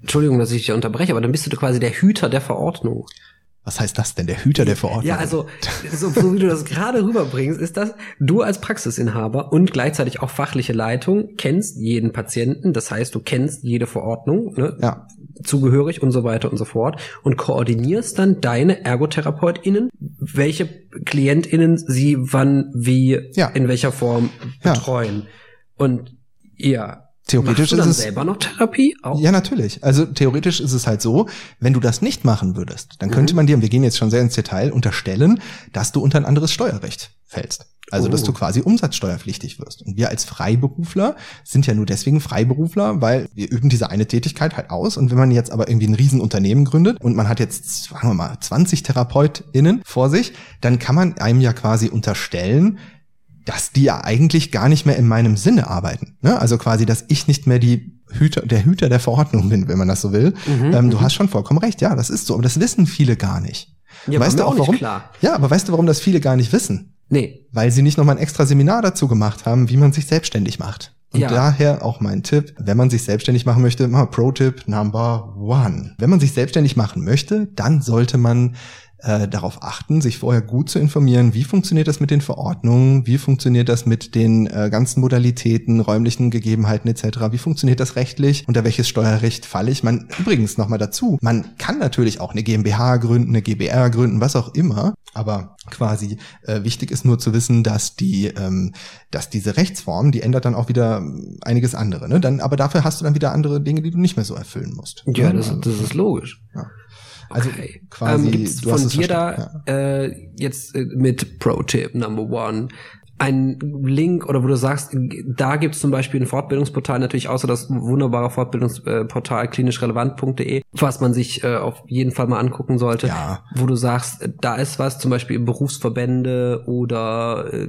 Entschuldigung, dass ich dich unterbreche, aber dann bist du quasi der Hüter der Verordnung. Was heißt das denn, der Hüter der Verordnung? Ja, also so, so wie du das gerade rüberbringst, ist das, du als Praxisinhaber und gleichzeitig auch fachliche Leitung kennst jeden Patienten, das heißt, du kennst jede Verordnung, ne, ja. Zugehörig und so weiter und so fort und koordinierst dann deine ErgotherapeutInnen, welche KlientInnen sie wann, wie, ja. in welcher Form betreuen. Ja. Und ja, Theoretisch Machst du ist es selber noch Therapie? Auch? Ja, natürlich. Also theoretisch ist es halt so, wenn du das nicht machen würdest, dann könnte mhm. man dir, und wir gehen jetzt schon sehr ins Detail, unterstellen, dass du unter ein anderes Steuerrecht fällst. Also, oh. dass du oh. quasi umsatzsteuerpflichtig wirst. Und wir als Freiberufler sind ja nur deswegen Freiberufler, weil wir üben diese eine Tätigkeit halt aus. Und wenn man jetzt aber irgendwie ein Riesenunternehmen gründet und man hat jetzt, sagen wir mal, 20 TherapeutInnen vor sich, dann kann man einem ja quasi unterstellen, dass die ja eigentlich gar nicht mehr in meinem Sinne arbeiten. Ne? Also quasi, dass ich nicht mehr die Hüter, der Hüter der Verordnung bin, wenn man das so will. Mhm, ähm, du mhm. hast schon vollkommen recht, ja, das ist so, aber das wissen viele gar nicht. Ja, weißt du auch, auch warum? Klar. Ja, aber weißt du, warum das viele gar nicht wissen? Nee. Weil sie nicht nochmal ein extra Seminar dazu gemacht haben, wie man sich selbstständig macht. Und ja. daher auch mein Tipp, wenn man sich selbstständig machen möchte, mal Pro-Tipp Number One. Wenn man sich selbstständig machen möchte, dann sollte man äh, darauf achten, sich vorher gut zu informieren, wie funktioniert das mit den Verordnungen, wie funktioniert das mit den äh, ganzen Modalitäten, räumlichen Gegebenheiten etc., wie funktioniert das rechtlich, unter welches Steuerrecht falle ich. Man übrigens nochmal dazu, man kann natürlich auch eine GmbH gründen, eine GbR gründen, was auch immer, aber quasi äh, wichtig ist nur zu wissen, dass die, ähm, dass diese Rechtsform, die ändert dann auch wieder einiges andere. Ne? Dann, aber dafür hast du dann wieder andere Dinge, die du nicht mehr so erfüllen musst. Ja, das, das ist logisch. Ja. Also okay. quasi. Ähm, gibt's von dir da ja. äh, jetzt äh, mit Pro-Tip Number One ein Link oder wo du sagst, da gibt es zum Beispiel ein Fortbildungsportal, natürlich außer das wunderbare Fortbildungsportal klinischrelevant.de, was man sich äh, auf jeden Fall mal angucken sollte, ja. wo du sagst, da ist was, zum Beispiel Berufsverbände oder äh,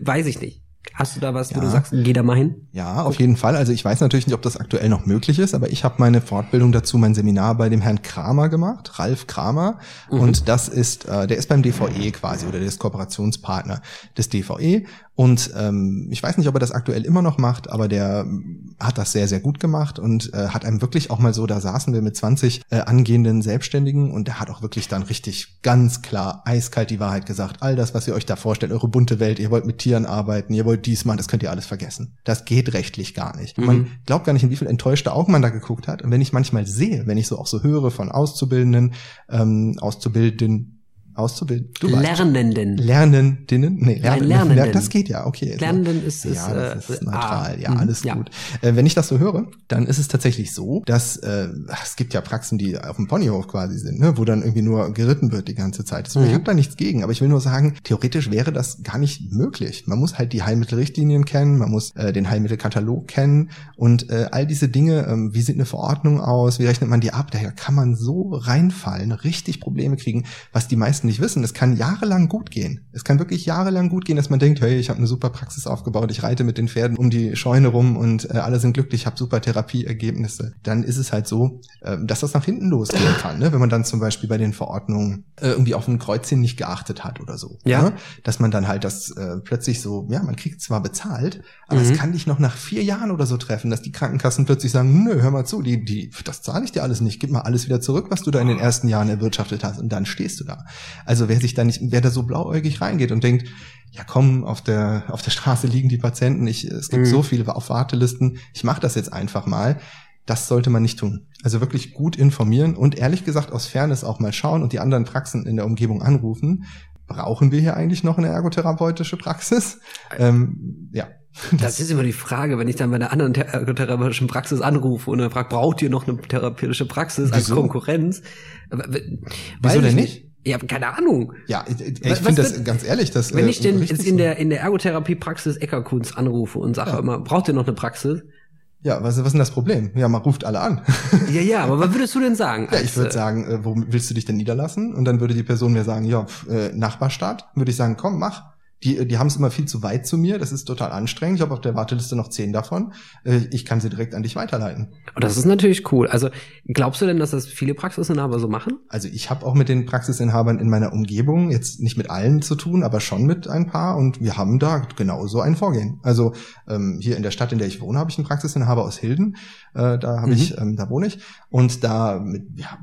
weiß ich nicht. Hast du da was, wo ja. du sagst, geh da mal hin? Ja, auf jeden Fall. Also ich weiß natürlich nicht, ob das aktuell noch möglich ist, aber ich habe meine Fortbildung dazu, mein Seminar bei dem Herrn Kramer gemacht, Ralf Kramer. Mhm. Und das ist, äh, der ist beim DVE quasi oder der ist Kooperationspartner des DVE. Und ähm, ich weiß nicht, ob er das aktuell immer noch macht, aber der hat das sehr, sehr gut gemacht und äh, hat einem wirklich auch mal so, da saßen wir mit 20 äh, angehenden Selbstständigen und der hat auch wirklich dann richtig ganz klar eiskalt die Wahrheit gesagt. All das, was ihr euch da vorstellt, eure bunte Welt, ihr wollt mit Tieren arbeiten, ihr wollt dies machen, das könnt ihr alles vergessen. Das geht rechtlich gar nicht. Mhm. Man glaubt gar nicht, in wie viel enttäuschte Augen man da geguckt hat. Und wenn ich manchmal sehe, wenn ich so auch so höre von Auszubildenden, ähm, Auszubildenden, auszubilden. Du Lernenden. Weißt. Lernendinnen? Nee, Lernen, Lernenden. Das geht ja, okay. Lernenden ist, ist, ja, das ist äh, neutral. Ah, ja, alles ja. gut. Äh, wenn ich das so höre, dann ist es tatsächlich so, dass äh, es gibt ja Praxen, die auf dem Ponyhof quasi sind, ne, wo dann irgendwie nur geritten wird die ganze Zeit. Mhm. Ich habe da nichts gegen, aber ich will nur sagen, theoretisch wäre das gar nicht möglich. Man muss halt die Heilmittelrichtlinien kennen, man muss äh, den Heilmittelkatalog kennen und äh, all diese Dinge, äh, wie sieht eine Verordnung aus, wie rechnet man die ab, daher kann man so reinfallen, richtig Probleme kriegen, was die meisten meisten nicht wissen. Es kann jahrelang gut gehen. Es kann wirklich jahrelang gut gehen, dass man denkt, hey, ich habe eine super Praxis aufgebaut, ich reite mit den Pferden um die Scheune rum und äh, alle sind glücklich, ich habe super Therapieergebnisse. Dann ist es halt so, äh, dass das nach hinten losgehen kann, ne? wenn man dann zum Beispiel bei den Verordnungen äh, irgendwie auf ein Kreuzchen nicht geachtet hat oder so. Ja. Ne? Dass man dann halt das äh, plötzlich so, ja, man kriegt zwar bezahlt, aber mhm. es kann dich noch nach vier Jahren oder so treffen, dass die Krankenkassen plötzlich sagen, nö, hör mal zu, die, die, das zahle ich dir alles nicht, gib mal alles wieder zurück, was du da in den ersten Jahren erwirtschaftet hast und dann stehst du da. Also wer sich da nicht, wer da so blauäugig reingeht und denkt, ja komm, auf der, auf der Straße liegen die Patienten, ich, es gibt mhm. so viele auf Wartelisten, ich mache das jetzt einfach mal. Das sollte man nicht tun. Also wirklich gut informieren und ehrlich gesagt aus Fairness auch mal schauen und die anderen Praxen in der Umgebung anrufen. Brauchen wir hier eigentlich noch eine ergotherapeutische Praxis? Ähm, ja, das ist immer die Frage, wenn ich dann bei einer anderen therapeutischen Praxis anrufe und dann frage, braucht ihr noch eine therapeutische Praxis als Wieso? Konkurrenz? Wieso denn nicht? Ja, keine Ahnung. Ja, ich, ich finde das ganz ehrlich, dass wenn ich äh, denn jetzt in der in der Ergotherapie Praxis Eckerkunst anrufe und sage ja. immer, braucht ihr noch eine Praxis? Ja, was, was ist denn das Problem? Ja, man ruft alle an. Ja, ja, aber was würdest du denn sagen? Ja, ich würde äh, sagen, äh, wo willst du dich denn niederlassen? Und dann würde die Person mir sagen, ja, äh, Nachbarstadt. Würde ich sagen, komm, mach. Die, die haben es immer viel zu weit zu mir. Das ist total anstrengend. Ich habe auf der Warteliste noch zehn davon. Äh, ich kann sie direkt an dich weiterleiten. Oh, das ist natürlich cool. Also glaubst du denn, dass das viele Praxisinhaber so machen? Also ich habe auch mit den Praxisinhabern in meiner Umgebung, jetzt nicht mit allen zu tun, aber schon mit ein paar und wir haben da genauso ein Vorgehen. Also ähm, hier in der Stadt, in der ich wohne, habe ich einen Praxisinhaber aus Hilden. Äh, da habe Mhm. ich, ähm, da wohne ich. Und da mit, ja,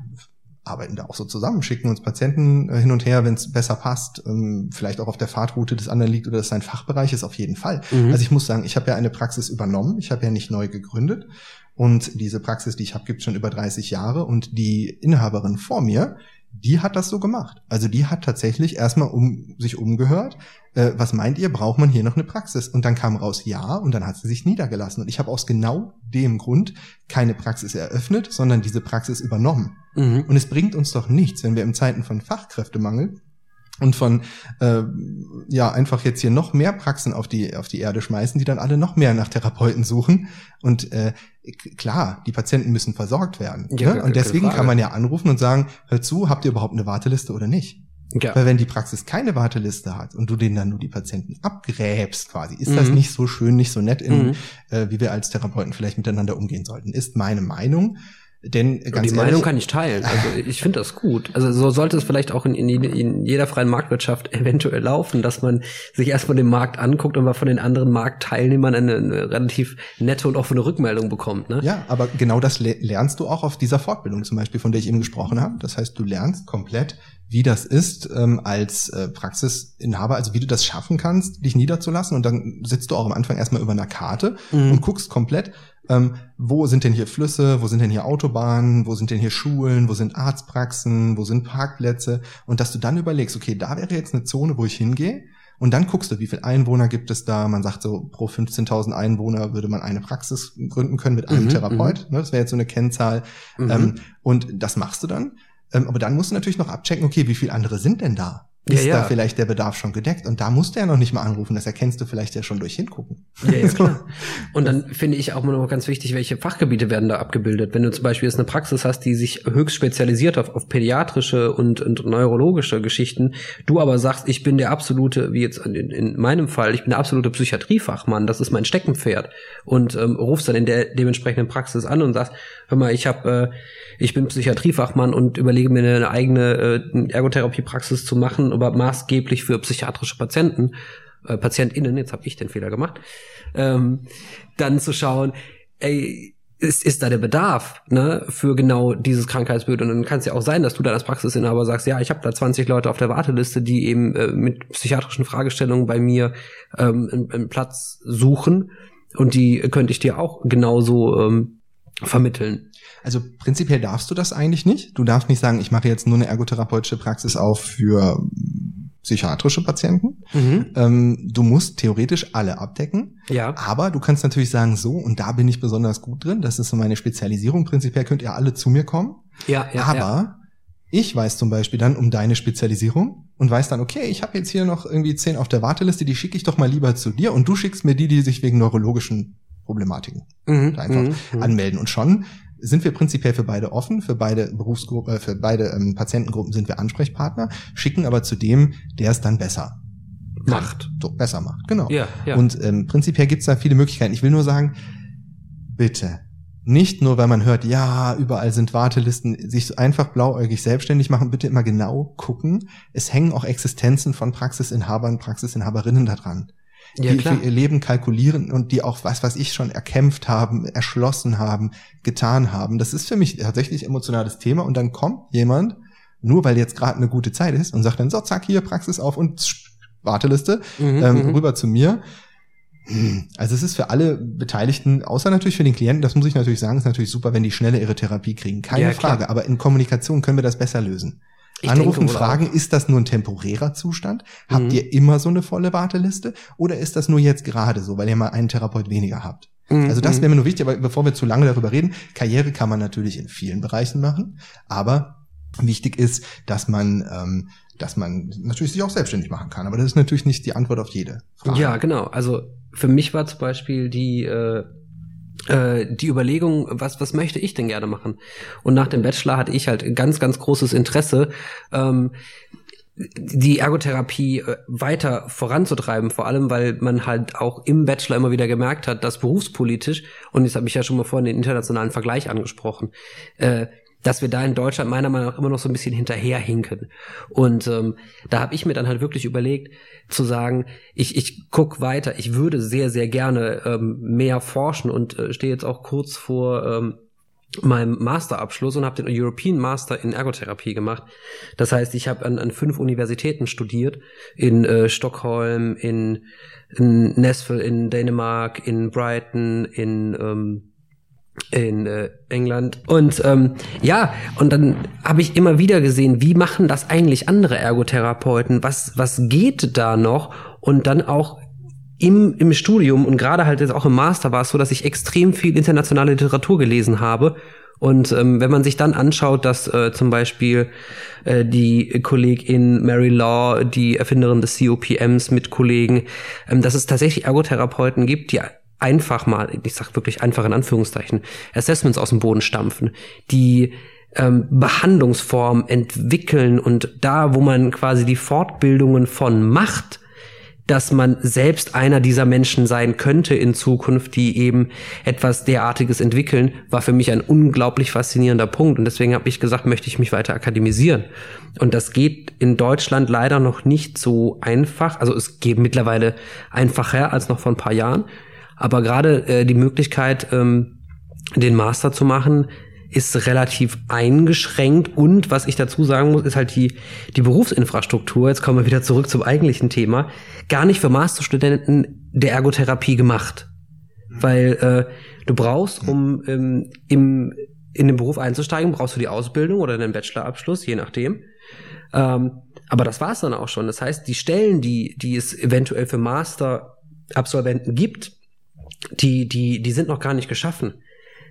arbeiten da auch so zusammen, schicken uns Patienten äh, hin und her, wenn es besser passt, ähm, vielleicht auch auf der Fahrtroute des anderen liegt oder es sein Fachbereich ist, auf jeden Fall. Mhm. Also ich muss sagen, ich habe ja eine Praxis übernommen, ich habe ja nicht neu gegründet. Und diese Praxis, die ich habe, gibt schon über 30 Jahre. Und die Inhaberin vor mir, die hat das so gemacht. Also die hat tatsächlich erstmal um, sich umgehört. Äh, was meint ihr, braucht man hier noch eine Praxis? Und dann kam raus, ja, und dann hat sie sich niedergelassen. Und ich habe aus genau dem Grund keine Praxis eröffnet, sondern diese Praxis übernommen. Mhm. Und es bringt uns doch nichts, wenn wir in Zeiten von Fachkräftemangel und von äh, ja einfach jetzt hier noch mehr Praxen auf die auf die Erde schmeißen, die dann alle noch mehr nach Therapeuten suchen. Und äh, klar, die Patienten müssen versorgt werden. Ja, ne? Und deswegen Frage. kann man ja anrufen und sagen: Hör zu, habt ihr überhaupt eine Warteliste oder nicht? Ja. Weil wenn die Praxis keine Warteliste hat und du denen dann nur die Patienten abgräbst quasi, ist das Mhm. nicht so schön, nicht so nett, in, Mhm. äh, wie wir als Therapeuten vielleicht miteinander umgehen sollten. Ist meine Meinung. Denn ganz die ehrlich, Meinung kann ich teilen. Also ich finde das gut. Also so sollte es vielleicht auch in, in, in jeder freien Marktwirtschaft eventuell laufen, dass man sich erstmal den Markt anguckt und mal von den anderen Marktteilnehmern eine, eine relativ nette und offene Rückmeldung bekommt. Ne? Ja, aber genau das le- lernst du auch auf dieser Fortbildung zum Beispiel, von der ich eben gesprochen habe. Das heißt, du lernst komplett, wie das ist ähm, als äh, Praxisinhaber, also wie du das schaffen kannst, dich niederzulassen. Und dann sitzt du auch am Anfang erstmal über einer Karte Mhm. und guckst komplett, ähm, wo sind denn hier Flüsse, wo sind denn hier Autobahnen, wo sind denn hier Schulen, wo sind Arztpraxen, wo sind Parkplätze. Und dass du dann überlegst, okay, da wäre jetzt eine Zone, wo ich hingehe. Und dann guckst du, wie viele Einwohner gibt es da. Man sagt so, pro 15.000 Einwohner würde man eine Praxis gründen können mit einem Mhm, Therapeut. Ne, das wäre jetzt so eine Kennzahl. Mhm. Ähm, und das machst du dann. Ähm, aber dann musst du natürlich noch abchecken, okay, wie viele andere sind denn da? Ja, Ist ja. da vielleicht der Bedarf schon gedeckt? Und da musst du ja noch nicht mal anrufen. Das erkennst du vielleicht ja schon durch Hingucken. Ja, ja, klar. Und dann finde ich auch mal noch ganz wichtig, welche Fachgebiete werden da abgebildet. Wenn du zum Beispiel jetzt eine Praxis hast, die sich höchst spezialisiert auf, auf pädiatrische und, und neurologische Geschichten, du aber sagst, ich bin der absolute, wie jetzt in, in meinem Fall, ich bin der absolute Psychiatriefachmann, das ist mein Steckenpferd und ähm, rufst dann in der dementsprechenden Praxis an und sagst, hör mal, ich habe, äh, ich bin Psychiatriefachmann und überlege mir eine eigene äh, Ergotherapiepraxis zu machen, aber maßgeblich für psychiatrische Patienten äh, PatientInnen, jetzt habe ich den Fehler gemacht, ähm, dann zu schauen, ey, ist, ist da der Bedarf ne, für genau dieses Krankheitsbild? Und dann kann es ja auch sein, dass du dann als Praxisinhaber sagst, ja, ich habe da 20 Leute auf der Warteliste, die eben äh, mit psychiatrischen Fragestellungen bei mir ähm, einen, einen Platz suchen und die könnte ich dir auch genauso ähm, vermitteln. Also prinzipiell darfst du das eigentlich nicht. Du darfst nicht sagen, ich mache jetzt nur eine ergotherapeutische Praxis auf für psychiatrische Patienten. Ähm, du musst theoretisch alle abdecken. Ja. Aber du kannst natürlich sagen, so, und da bin ich besonders gut drin, das ist so meine Spezialisierung. Prinzipiell könnt ihr alle zu mir kommen. Ja, ja, aber ja. ich weiß zum Beispiel dann um deine Spezialisierung und weiß dann, okay, ich habe jetzt hier noch irgendwie zehn auf der Warteliste, die schicke ich doch mal lieber zu dir und du schickst mir die, die sich wegen neurologischen Problematiken Mhm, einfach mhm, mhm. anmelden. Und schon sind wir prinzipiell für beide offen, für beide Berufsgruppen, äh, für beide ähm, Patientengruppen sind wir Ansprechpartner, schicken aber zu dem, der es dann besser Macht. so besser macht. Genau. Ja, ja. Und ähm, prinzipiell gibt's da viele Möglichkeiten. Ich will nur sagen, bitte. Nicht nur, weil man hört, ja, überall sind Wartelisten, sich so einfach blauäugig selbstständig machen, bitte immer genau gucken. Es hängen auch Existenzen von Praxisinhabern, Praxisinhaberinnen daran ja, die klar. für ihr Leben kalkulieren und die auch was, was ich schon erkämpft haben, erschlossen haben, getan haben. Das ist für mich tatsächlich emotionales Thema. Und dann kommt jemand, nur weil jetzt gerade eine gute Zeit ist, und sagt dann, so, zack, hier, Praxis auf und sch- Warteliste, Mhm, ähm, mhm. rüber zu mir. Hm, Also es ist für alle Beteiligten, außer natürlich für den Klienten, das muss ich natürlich sagen, ist natürlich super, wenn die schneller ihre Therapie kriegen. Keine Ja. Frage. Aber in Kommunikation können wir das besser lösen. Ich Anrufen, fragen, auch. ist das nur ein temporärer Zustand? Habt Mhm. ihr immer so eine volle Warteliste? Oder ist das nur jetzt gerade so, weil ihr mal einen Therapeut weniger habt? Mhm, Also das mhm. wäre mir nur wichtig, aber bevor wir zu lange darüber reden, Karriere kann man natürlich in vielen Bereichen machen, aber wichtig ist, dass man, ähm, dass man natürlich sich auch selbstständig machen kann. Aber das ist natürlich nicht die Antwort auf jede Frage. Ja, genau. Also für mich war zum Beispiel die, äh, die Überlegung, was, was möchte ich denn gerne machen? Und nach dem Bachelor hatte ich halt ganz, ganz großes Interesse, ähm, die Ergotherapie äh, weiter voranzutreiben, vor allem weil man halt auch im Bachelor immer wieder gemerkt hat, dass berufspolitisch, und jetzt habe ich ja schon mal vorhin den internationalen Vergleich angesprochen, äh, dass wir da in Deutschland meiner Meinung nach immer noch so ein bisschen hinterherhinken. Und ähm, da habe ich mir dann halt wirklich überlegt, zu sagen, ich, ich guck weiter, ich würde sehr, sehr gerne ähm, mehr forschen und äh, stehe jetzt auch kurz vor ähm, meinem Masterabschluss und habe den European Master in Ergotherapie gemacht. Das heißt, ich habe an, an fünf Universitäten studiert, in äh, Stockholm, in, in Nashville, in Dänemark, in Brighton, in ähm, in äh, England. Und ähm, ja, und dann habe ich immer wieder gesehen, wie machen das eigentlich andere Ergotherapeuten? Was, was geht da noch? Und dann auch im, im Studium und gerade halt jetzt auch im Master war es so, dass ich extrem viel internationale Literatur gelesen habe. Und ähm, wenn man sich dann anschaut, dass äh, zum Beispiel äh, die Kollegin Mary Law, die Erfinderin des COPMs mit Kollegen, ähm, dass es tatsächlich Ergotherapeuten gibt, die einfach mal, ich sag wirklich einfach in Anführungszeichen, Assessments aus dem Boden stampfen, die ähm, Behandlungsformen entwickeln und da, wo man quasi die Fortbildungen von macht, dass man selbst einer dieser Menschen sein könnte in Zukunft, die eben etwas derartiges entwickeln, war für mich ein unglaublich faszinierender Punkt. Und deswegen habe ich gesagt, möchte ich mich weiter akademisieren. Und das geht in Deutschland leider noch nicht so einfach. Also es geht mittlerweile einfacher als noch vor ein paar Jahren. Aber gerade äh, die Möglichkeit, ähm, den Master zu machen, ist relativ eingeschränkt und was ich dazu sagen muss, ist halt die, die Berufsinfrastruktur, jetzt kommen wir wieder zurück zum eigentlichen Thema, gar nicht für Masterstudenten der Ergotherapie gemacht. Weil äh, du brauchst, um ähm, im, in den Beruf einzusteigen, brauchst du die Ausbildung oder den Bachelorabschluss, je nachdem. Ähm, aber das war's dann auch schon. Das heißt, die Stellen, die, die es eventuell für Masterabsolventen gibt, die, die, die sind noch gar nicht geschaffen.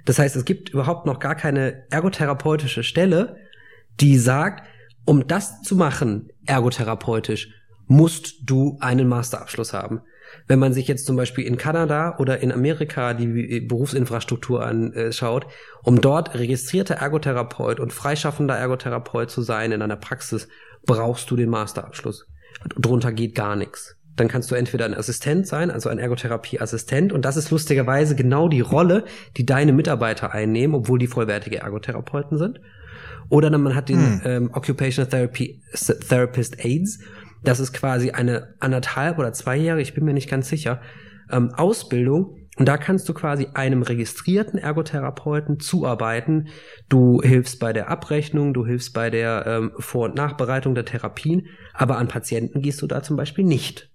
Das heißt, es gibt überhaupt noch gar keine ergotherapeutische Stelle, die sagt, um das zu machen, ergotherapeutisch, musst du einen Masterabschluss haben. Wenn man sich jetzt zum Beispiel in Kanada oder in Amerika die Berufsinfrastruktur anschaut, um dort registrierter Ergotherapeut und freischaffender Ergotherapeut zu sein in einer Praxis, brauchst du den Masterabschluss. Drunter geht gar nichts dann kannst du entweder ein Assistent sein, also ein Ergotherapieassistent, und das ist lustigerweise genau die Rolle, die deine Mitarbeiter einnehmen, obwohl die vollwertige Ergotherapeuten sind. Oder dann man hat den hm. ähm, Occupational Therapy Therapist AIDS. Das ist quasi eine anderthalb oder zwei Jahre, ich bin mir nicht ganz sicher, ähm, Ausbildung. Und da kannst du quasi einem registrierten Ergotherapeuten zuarbeiten. Du hilfst bei der Abrechnung, du hilfst bei der ähm, Vor- und Nachbereitung der Therapien, aber an Patienten gehst du da zum Beispiel nicht.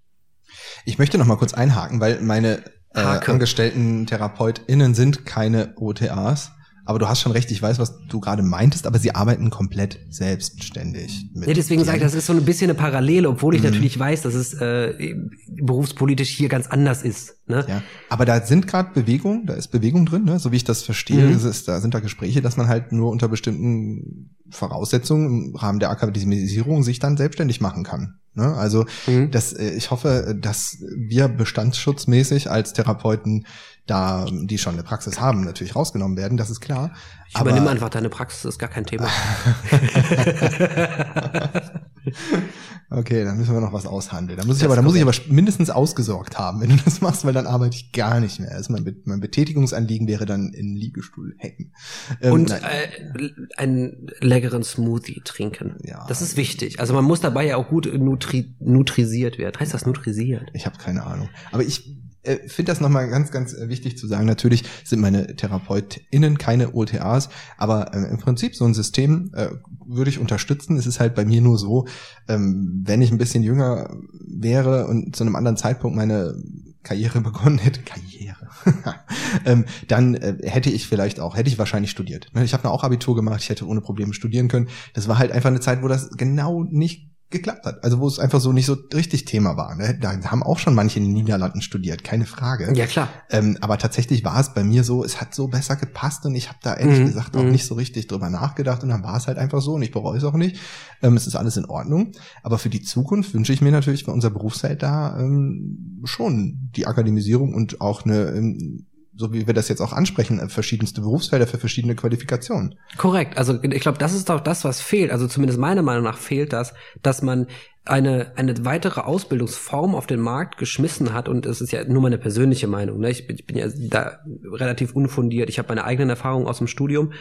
Ich möchte noch mal kurz einhaken, weil meine äh, angestellten TherapeutInnen sind keine OTAs. Aber du hast schon recht, ich weiß, was du gerade meintest, aber sie arbeiten komplett selbstständig. Mit ja, deswegen sage ich, das ist so ein bisschen eine Parallele, obwohl ich mhm. natürlich weiß, dass es äh, berufspolitisch hier ganz anders ist. Ne? Ja, aber da sind gerade Bewegungen, da ist Bewegung drin, ne? so wie ich das verstehe, mhm. ist, da sind da Gespräche, dass man halt nur unter bestimmten Voraussetzungen im Rahmen der Akademisierung sich dann selbstständig machen kann. Ne? Also mhm. das, äh, ich hoffe, dass wir bestandsschutzmäßig als Therapeuten da, die schon eine Praxis haben, natürlich rausgenommen werden, das ist klar. Ich aber übernehme einfach deine Praxis, ist gar kein Thema. okay, dann müssen wir noch was aushandeln. Da muss ich aber, da muss ich aber mindestens ausgesorgt haben, wenn du das machst, weil dann arbeite ich gar nicht mehr. Also mein, mein Betätigungsanliegen wäre dann in Liegestuhl hacken. Ähm, Und äh, einen leckeren Smoothie trinken. Ja. Das ist wichtig. Also man muss dabei ja auch gut nutri nutrisiert werden. Heißt das nutrisiert? Ich habe keine Ahnung. Aber ich äh, finde das nochmal ganz, ganz äh, wichtig zu sagen. Natürlich sind meine TherapeutInnen keine OTAs, aber äh, im Prinzip so ein System äh, würde ich unterstützen. Es ist halt bei mir nur so, ähm, wenn ich ein bisschen jünger wäre und zu einem anderen Zeitpunkt meine Karriere begonnen hätte, Karriere, ähm, dann äh, hätte ich vielleicht auch, hätte ich wahrscheinlich studiert. Ich habe auch Abitur gemacht, ich hätte ohne Probleme studieren können. Das war halt einfach eine Zeit, wo das genau nicht geklappt hat. Also wo es einfach so nicht so richtig Thema war. Ne? Da haben auch schon manche in den Niederlanden studiert, keine Frage. Ja, klar. Ähm, aber tatsächlich war es bei mir so, es hat so besser gepasst und ich habe da ehrlich mhm. gesagt auch mhm. nicht so richtig drüber nachgedacht und dann war es halt einfach so und ich bereue es auch nicht. Ähm, es ist alles in Ordnung. Aber für die Zukunft wünsche ich mir natürlich für unser Berufsfeld da ähm, schon die Akademisierung und auch eine ähm, so wie wir das jetzt auch ansprechen, äh, verschiedenste Berufsfelder für verschiedene Qualifikationen. Korrekt. Also ich glaube, das ist auch das, was fehlt. Also zumindest meiner Meinung nach fehlt das, dass man eine, eine weitere Ausbildungsform auf den Markt geschmissen hat und es ist ja nur meine persönliche Meinung. Ne? Ich, bin, ich bin ja da relativ unfundiert. Ich habe meine eigenen Erfahrungen aus dem Studium,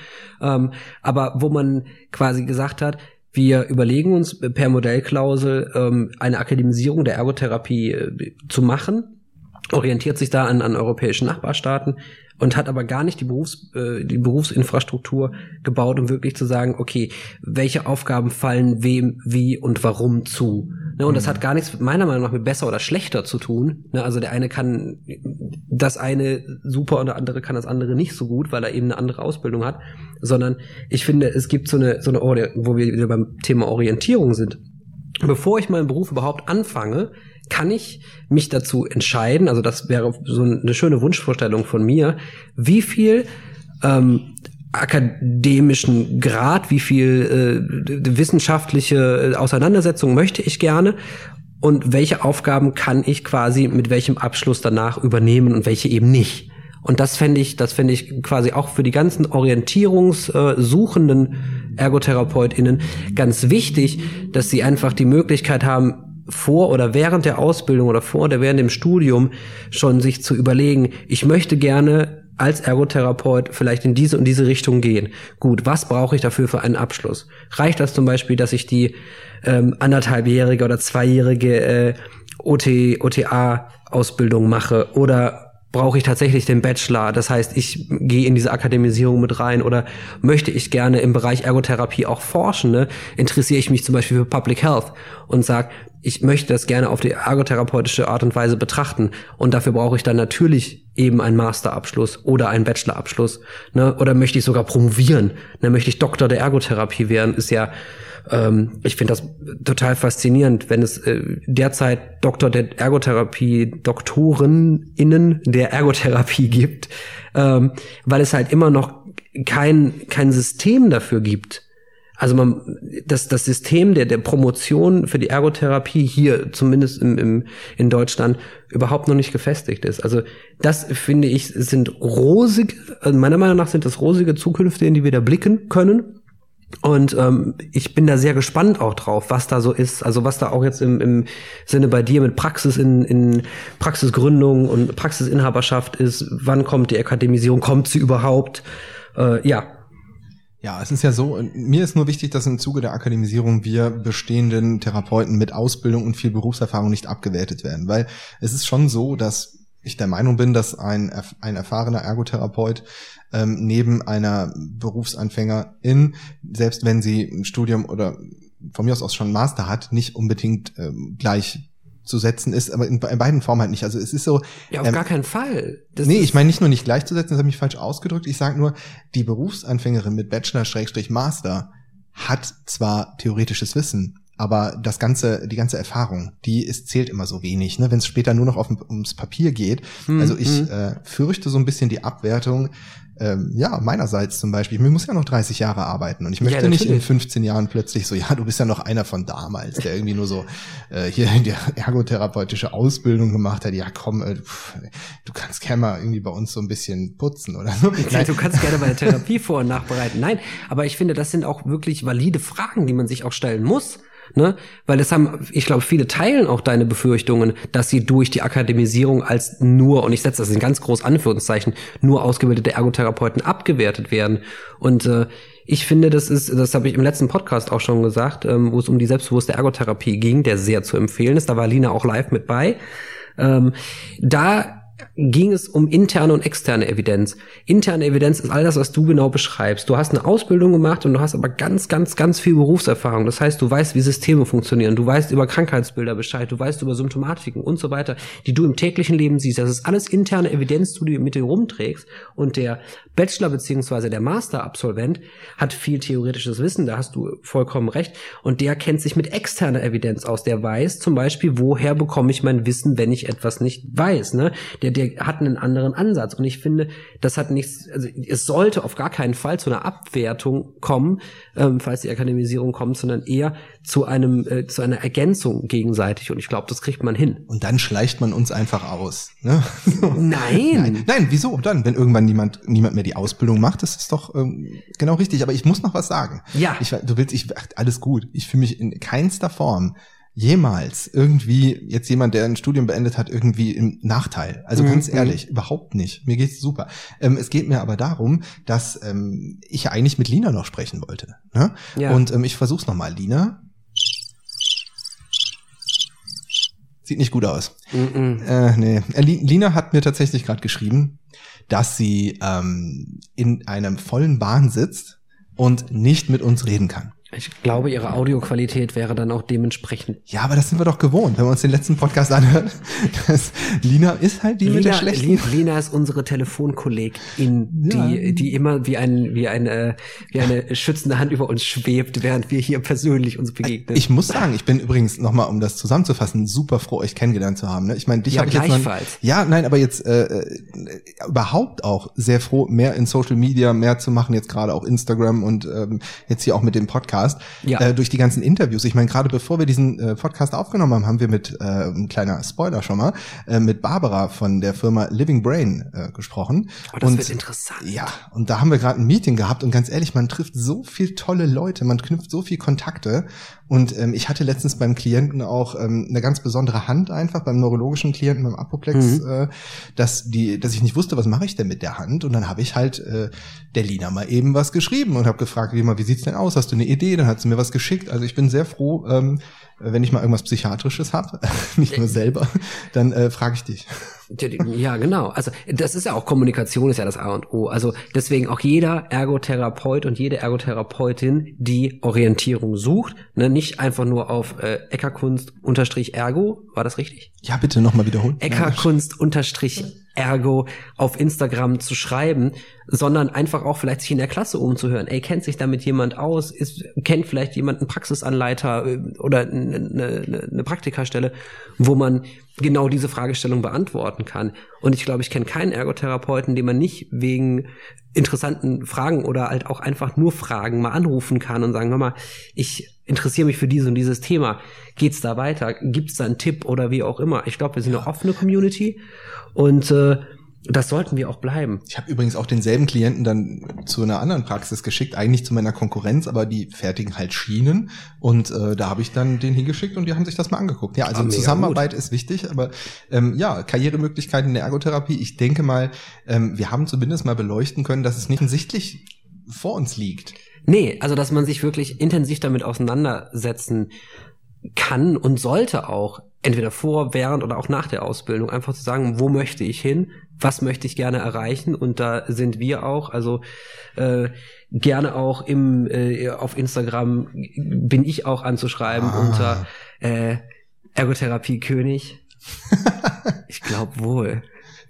ähm, aber wo man quasi gesagt hat, wir überlegen uns per Modellklausel ähm, eine Akademisierung der Ergotherapie äh, zu machen, orientiert sich da an, an europäischen Nachbarstaaten und hat aber gar nicht die, Berufs, äh, die Berufsinfrastruktur gebaut, um wirklich zu sagen, okay, welche Aufgaben fallen wem, wie und warum zu. Ne, und das mhm. hat gar nichts meiner Meinung nach mit besser oder schlechter zu tun. Ne, also der eine kann das eine super und der andere kann das andere nicht so gut, weil er eben eine andere Ausbildung hat. Sondern ich finde, es gibt so eine, so eine, wo wir wieder beim Thema Orientierung sind. Bevor ich meinen Beruf überhaupt anfange, kann ich mich dazu entscheiden, also das wäre so eine schöne Wunschvorstellung von mir, wie viel ähm, akademischen Grad, wie viel äh, wissenschaftliche Auseinandersetzung möchte ich gerne und welche Aufgaben kann ich quasi mit welchem Abschluss danach übernehmen und welche eben nicht. Und das fände ich, das fände ich quasi auch für die ganzen orientierungssuchenden ErgotherapeutInnen ganz wichtig, dass sie einfach die Möglichkeit haben, vor oder während der Ausbildung oder vor oder während dem Studium schon sich zu überlegen, ich möchte gerne als Ergotherapeut vielleicht in diese und diese Richtung gehen. Gut, was brauche ich dafür für einen Abschluss? Reicht das zum Beispiel, dass ich die ähm, anderthalbjährige oder zweijährige äh, OT, OTA-Ausbildung mache? Oder brauche ich tatsächlich den Bachelor? Das heißt, ich gehe in diese Akademisierung mit rein oder möchte ich gerne im Bereich Ergotherapie auch forschen? Ne? Interessiere ich mich zum Beispiel für Public Health und sage, ich möchte das gerne auf die ergotherapeutische Art und Weise betrachten. Und dafür brauche ich dann natürlich eben einen Masterabschluss oder einen Bachelorabschluss. Ne? Oder möchte ich sogar promovieren? Ne? Möchte ich Doktor der Ergotherapie werden? Ist ja, ähm, ich finde das total faszinierend, wenn es äh, derzeit Doktor der Ergotherapie, DoktorenInnen der Ergotherapie gibt, ähm, weil es halt immer noch kein, kein System dafür gibt also man, das, das System der, der Promotion für die Ergotherapie hier, zumindest im, im, in Deutschland, überhaupt noch nicht gefestigt ist. Also das finde ich, sind rosige, also meiner Meinung nach sind das rosige Zukünfte, in die wir da blicken können. Und ähm, ich bin da sehr gespannt auch drauf, was da so ist. Also was da auch jetzt im, im Sinne bei dir mit Praxis in, in Praxisgründung und Praxisinhaberschaft ist. Wann kommt die Akademisierung? Kommt sie überhaupt? Äh, ja, ja, es ist ja so, mir ist nur wichtig, dass im Zuge der Akademisierung wir bestehenden Therapeuten mit Ausbildung und viel Berufserfahrung nicht abgewertet werden, weil es ist schon so, dass ich der Meinung bin, dass ein, ein erfahrener Ergotherapeut ähm, neben einer Berufsanfängerin, selbst wenn sie ein Studium oder von mir aus auch schon Master hat, nicht unbedingt ähm, gleich zu setzen ist, aber in, in, beiden Formen halt nicht. Also es ist so. Ja, auf ähm, gar keinen Fall. Das nee, ich meine nicht nur nicht gleichzusetzen, das habe ich falsch ausgedrückt. Ich sage nur, die Berufsanfängerin mit Bachelor-Master hat zwar theoretisches Wissen, aber das ganze, die ganze Erfahrung, die ist, zählt immer so wenig, ne? wenn es später nur noch auf, ums Papier geht. Hm, also ich hm. äh, fürchte so ein bisschen die Abwertung, ähm, ja, meinerseits zum Beispiel, ich muss ja noch 30 Jahre arbeiten und ich möchte ja, nicht in 15 Jahren plötzlich so, ja, du bist ja noch einer von damals, der irgendwie nur so äh, hier die ergotherapeutische Ausbildung gemacht hat. Ja, komm, äh, du kannst gerne mal irgendwie bei uns so ein bisschen putzen oder so. Nein, du kannst gerne meine Therapie vor- und nachbereiten. Nein, aber ich finde, das sind auch wirklich valide Fragen, die man sich auch stellen muss. Ne? Weil das haben, ich glaube, viele teilen auch deine Befürchtungen, dass sie durch die Akademisierung als nur, und ich setze das in ganz groß Anführungszeichen, nur ausgebildete Ergotherapeuten abgewertet werden. Und äh, ich finde, das ist, das habe ich im letzten Podcast auch schon gesagt, ähm, wo es um die selbstbewusste Ergotherapie ging, der sehr zu empfehlen ist. Da war Lina auch live mit bei. Ähm, da ging es um interne und externe Evidenz. Interne Evidenz ist all das, was du genau beschreibst. Du hast eine Ausbildung gemacht und du hast aber ganz, ganz, ganz viel Berufserfahrung. Das heißt, du weißt, wie Systeme funktionieren. Du weißt über Krankheitsbilder Bescheid. Du weißt über Symptomatiken und so weiter, die du im täglichen Leben siehst. Das ist alles interne Evidenz, die du mit dir rumträgst. Und der Bachelor beziehungsweise der Master-Absolvent hat viel theoretisches Wissen. Da hast du vollkommen recht. Und der kennt sich mit externer Evidenz aus. Der weiß zum Beispiel, woher bekomme ich mein Wissen, wenn ich etwas nicht weiß. Ne? Der der hat einen anderen Ansatz. Und ich finde, das hat nichts, also es sollte auf gar keinen Fall zu einer Abwertung kommen, ähm, falls die Akademisierung kommt, sondern eher zu einem, äh, zu einer Ergänzung gegenseitig. Und ich glaube, das kriegt man hin. Und dann schleicht man uns einfach aus. Ne? Nein. Nein. Nein, wieso dann? Wenn irgendwann niemand, niemand mehr die Ausbildung macht, das ist doch ähm, genau richtig. Aber ich muss noch was sagen. Ja. Ich, du willst, ich, ach, alles gut. Ich fühle mich in keinster Form jemals irgendwie jetzt jemand, der ein Studium beendet hat, irgendwie im Nachteil. Also Mhm, ganz mhm. ehrlich, überhaupt nicht. Mir geht's super. Ähm, es geht mir aber darum, dass ähm, ich eigentlich mit Lina noch sprechen wollte. Ne? Ja. Und ähm, ich versuch's nochmal. Lina. Sieht nicht gut aus. Mhm. Äh, nee. Äh, Li- Lina hat mir tatsächlich gerade geschrieben, dass sie ähm, in einem vollen Bahn sitzt und nicht mit uns reden kann. Ich glaube, ihre Audioqualität wäre dann auch dementsprechend. Ja, aber das sind wir doch gewohnt, wenn wir uns den letzten Podcast anhören. Lina ist halt die mit der Lina, schlechten. Li- Lina ist unsere Telefonkollegin, die, Ja. die immer wie ein, wie eine, wie eine schützende Hand über uns schwebt, während wir hier persönlich uns begegnen. Ich muss sagen, ich bin übrigens nochmal, um das zusammenzufassen, super froh, euch kennengelernt zu haben. Ne? Ich meine, dich Ja, habe ich jetzt noch, gleichfalls. Ja, nein, aber jetzt äh, äh, überhaupt auch sehr froh, mehr in Social Media, mehr zu machen, jetzt gerade auch Instagram und ähm, jetzt hier auch mit dem Podcast. Ja. Äh, durch die ganzen Interviews. Ich meine, gerade bevor wir diesen äh, Podcast aufgenommen haben, haben wir mit, äh, ein kleiner Spoiler schon mal, äh, mit Barbara von der Firma Living Brain äh, gesprochen. Oh, das und, wird interessant. Ja, und da haben wir gerade ein Meeting gehabt und ganz ehrlich, man trifft so viel tolle Leute, man knüpft so viel Kontakte und ähm, ich hatte letztens beim Klienten auch ähm, eine ganz besondere Hand einfach beim neurologischen Klienten beim Apoplex, Mhm. äh, dass die, dass ich nicht wusste, was mache ich denn mit der Hand und dann habe ich halt äh, der Lina mal eben was geschrieben und habe gefragt, Lina, wie sieht's denn aus? Hast du eine Idee? Dann hat sie mir was geschickt. Also ich bin sehr froh, ähm, wenn ich mal irgendwas psychiatrisches habe, nicht nur selber, dann äh, frage ich dich. Ja, genau. Also das ist ja auch Kommunikation ist ja das A und O. Also deswegen auch jeder Ergotherapeut und jede Ergotherapeutin, die Orientierung sucht, ne, nicht einfach nur auf äh, Eckerkunst unterstrich Ergo, war das richtig? Ja, bitte nochmal wiederholen. Eckerkunst unterstrich Ergo auf Instagram zu schreiben, sondern einfach auch vielleicht sich in der Klasse umzuhören. Ey, kennt sich damit jemand aus? Ist, kennt vielleicht jemand einen Praxisanleiter äh, oder eine, eine, eine Praktikerstelle, wo man genau diese Fragestellung beantworten kann? Und ich glaube, ich kenne keinen Ergotherapeuten, den man nicht wegen interessanten Fragen oder halt auch einfach nur Fragen mal anrufen kann und sagen, hör mal, ich interessiere mich für dieses und dieses Thema. Geht's da weiter? Gibt's da einen Tipp oder wie auch immer? Ich glaube, wir sind eine offene Community und äh, das sollten wir auch bleiben. Ich habe übrigens auch denselben Klienten dann zu einer anderen Praxis geschickt, eigentlich zu meiner Konkurrenz, aber die fertigen halt Schienen und äh, da habe ich dann den hingeschickt und die haben sich das mal angeguckt. Ja, also Ah, Zusammenarbeit ist wichtig, aber ähm, ja, Karrieremöglichkeiten in der Ergotherapie. Ich denke mal, ähm, wir haben zumindest mal beleuchten können, dass es nicht offensichtlich vor uns liegt. Nee, also dass man sich wirklich intensiv damit auseinandersetzen kann und sollte auch, entweder vor, während oder auch nach der Ausbildung, einfach zu sagen, wo möchte ich hin, was möchte ich gerne erreichen und da sind wir auch, also äh, gerne auch im äh, auf Instagram bin ich auch anzuschreiben Ah. unter äh, Ergotherapie König. ich glaube wohl.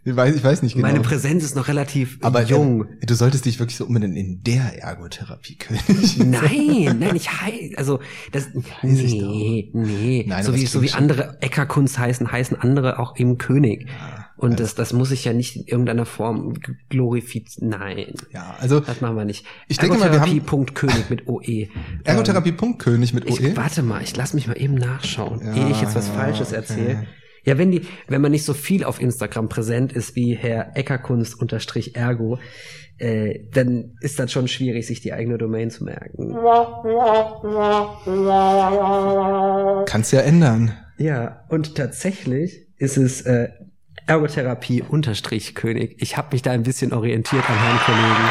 Ich weiß, ich weiß nicht genau. Meine Präsenz ist noch relativ aber jung. Äh, du solltest dich wirklich so umbenennen in der Ergotherapie König. Nein, nein, ich heiße, also das, Weiß nee, nee, Nein, so aber wie so wie schon- andere Eckerkunst heißen, heißen andere auch eben König. Und das, das muss ich ja nicht in irgendeiner Form glorifizieren. Nein, Ja, also das machen wir nicht. Ich denke mal, wir haben- Ergotherapie.könig mit OE. Ergotherapie.könig mit Ähm, ich, OE. Warte mal, ich lass mich mal eben nachschauen, Ja, ehe ich jetzt was ja, Falsches okay. Ja, wenn die, wenn man nicht so viel auf Instagram präsent ist wie Herr Eckerkunst unterstrich Ergo, äh, dann ist das schon schwierig, sich die eigene Domain zu merken. Kannst ja ändern. Ja, und tatsächlich ist es äh, Ergotherapie unterstrich König. Ich habe mich da ein bisschen orientiert an Herrn Kollegen.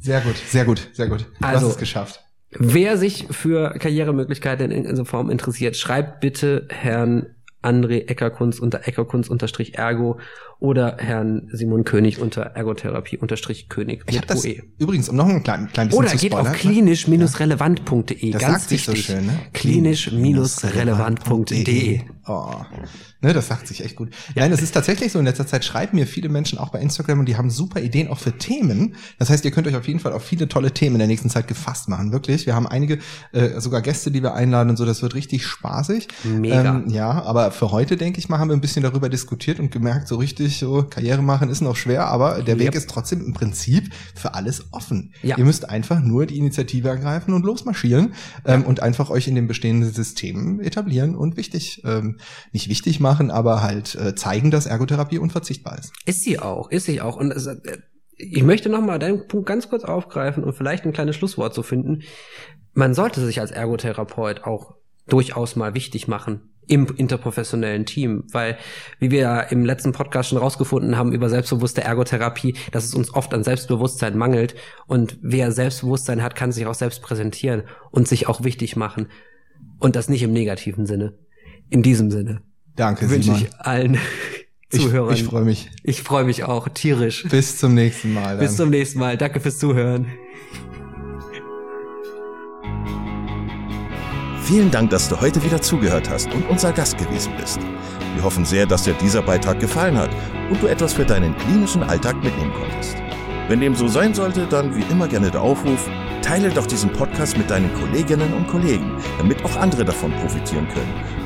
Sehr gut, sehr gut, sehr gut. Du Also- hast es geschafft. Wer sich für Karrieremöglichkeiten in dieser Form interessiert, schreibt bitte Herrn André Eckerkunst unter Eckerkunst unterstrich Ergo oder Herrn Simon König unter Ergotherapie unterstrich König Ich mit das OE. übrigens, um noch ein klein, klein bisschen Oder zu geht auf spoilern. klinisch-relevant.de. Das Ganz sagt sich so wichtig. schön, ne? Klinisch-relevant.de. Oh, ne, das sagt sich echt gut. Nein, es ist tatsächlich so. In letzter Zeit schreiben mir viele Menschen auch bei Instagram und die haben super Ideen auch für Themen. Das heißt, ihr könnt euch auf jeden Fall auf viele tolle Themen in der nächsten Zeit gefasst machen. Wirklich. Wir haben einige, äh, sogar Gäste, die wir einladen und so. Das wird richtig spaßig. Mega. Ähm, ja, aber für heute, denke ich mal, haben wir ein bisschen darüber diskutiert und gemerkt, so richtig, so Karriere machen ist noch schwer, aber der Weg Yep. ist trotzdem im Prinzip für alles offen. Ja. Ihr müsst einfach nur die Initiative ergreifen und losmarschieren ähm, und einfach euch in dem bestehenden System etablieren und wichtig, ähm, nicht wichtig machen, aber halt äh, zeigen, dass Ergotherapie unverzichtbar ist. Ist sie auch, ist sie auch. Und es, äh, ich möchte nochmal deinen Punkt ganz kurz aufgreifen und vielleicht ein kleines Schlusswort zu finden. Man sollte sich als Ergotherapeut auch durchaus mal wichtig machen im interprofessionellen Team, weil, wie wir ja im letzten Podcast schon rausgefunden haben über selbstbewusste Ergotherapie, dass es uns oft an Selbstbewusstsein mangelt und wer Selbstbewusstsein hat, kann sich auch selbst präsentieren und sich auch wichtig machen und das nicht im negativen Sinne. In diesem Sinne Danke, wünsche Simon. ich allen Ich, Zuhörern. ich freue mich. Ich freue mich auch tierisch. Bis zum nächsten Mal. Bis dann. zum nächsten Mal. Danke fürs Zuhören. Vielen Dank, dass du heute wieder zugehört hast und unser Gast gewesen bist. Wir hoffen sehr, dass dir dieser Beitrag gefallen hat und du etwas für deinen klinischen Alltag mitnehmen konntest. Wenn dem so sein sollte, dann wie immer gerne der Aufruf, teile doch diesen Podcast mit deinen Kolleginnen und Kollegen, damit auch andere davon profitieren können.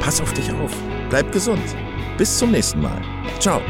Pass auf dich auf, bleib gesund. Bis zum nächsten Mal. Ciao.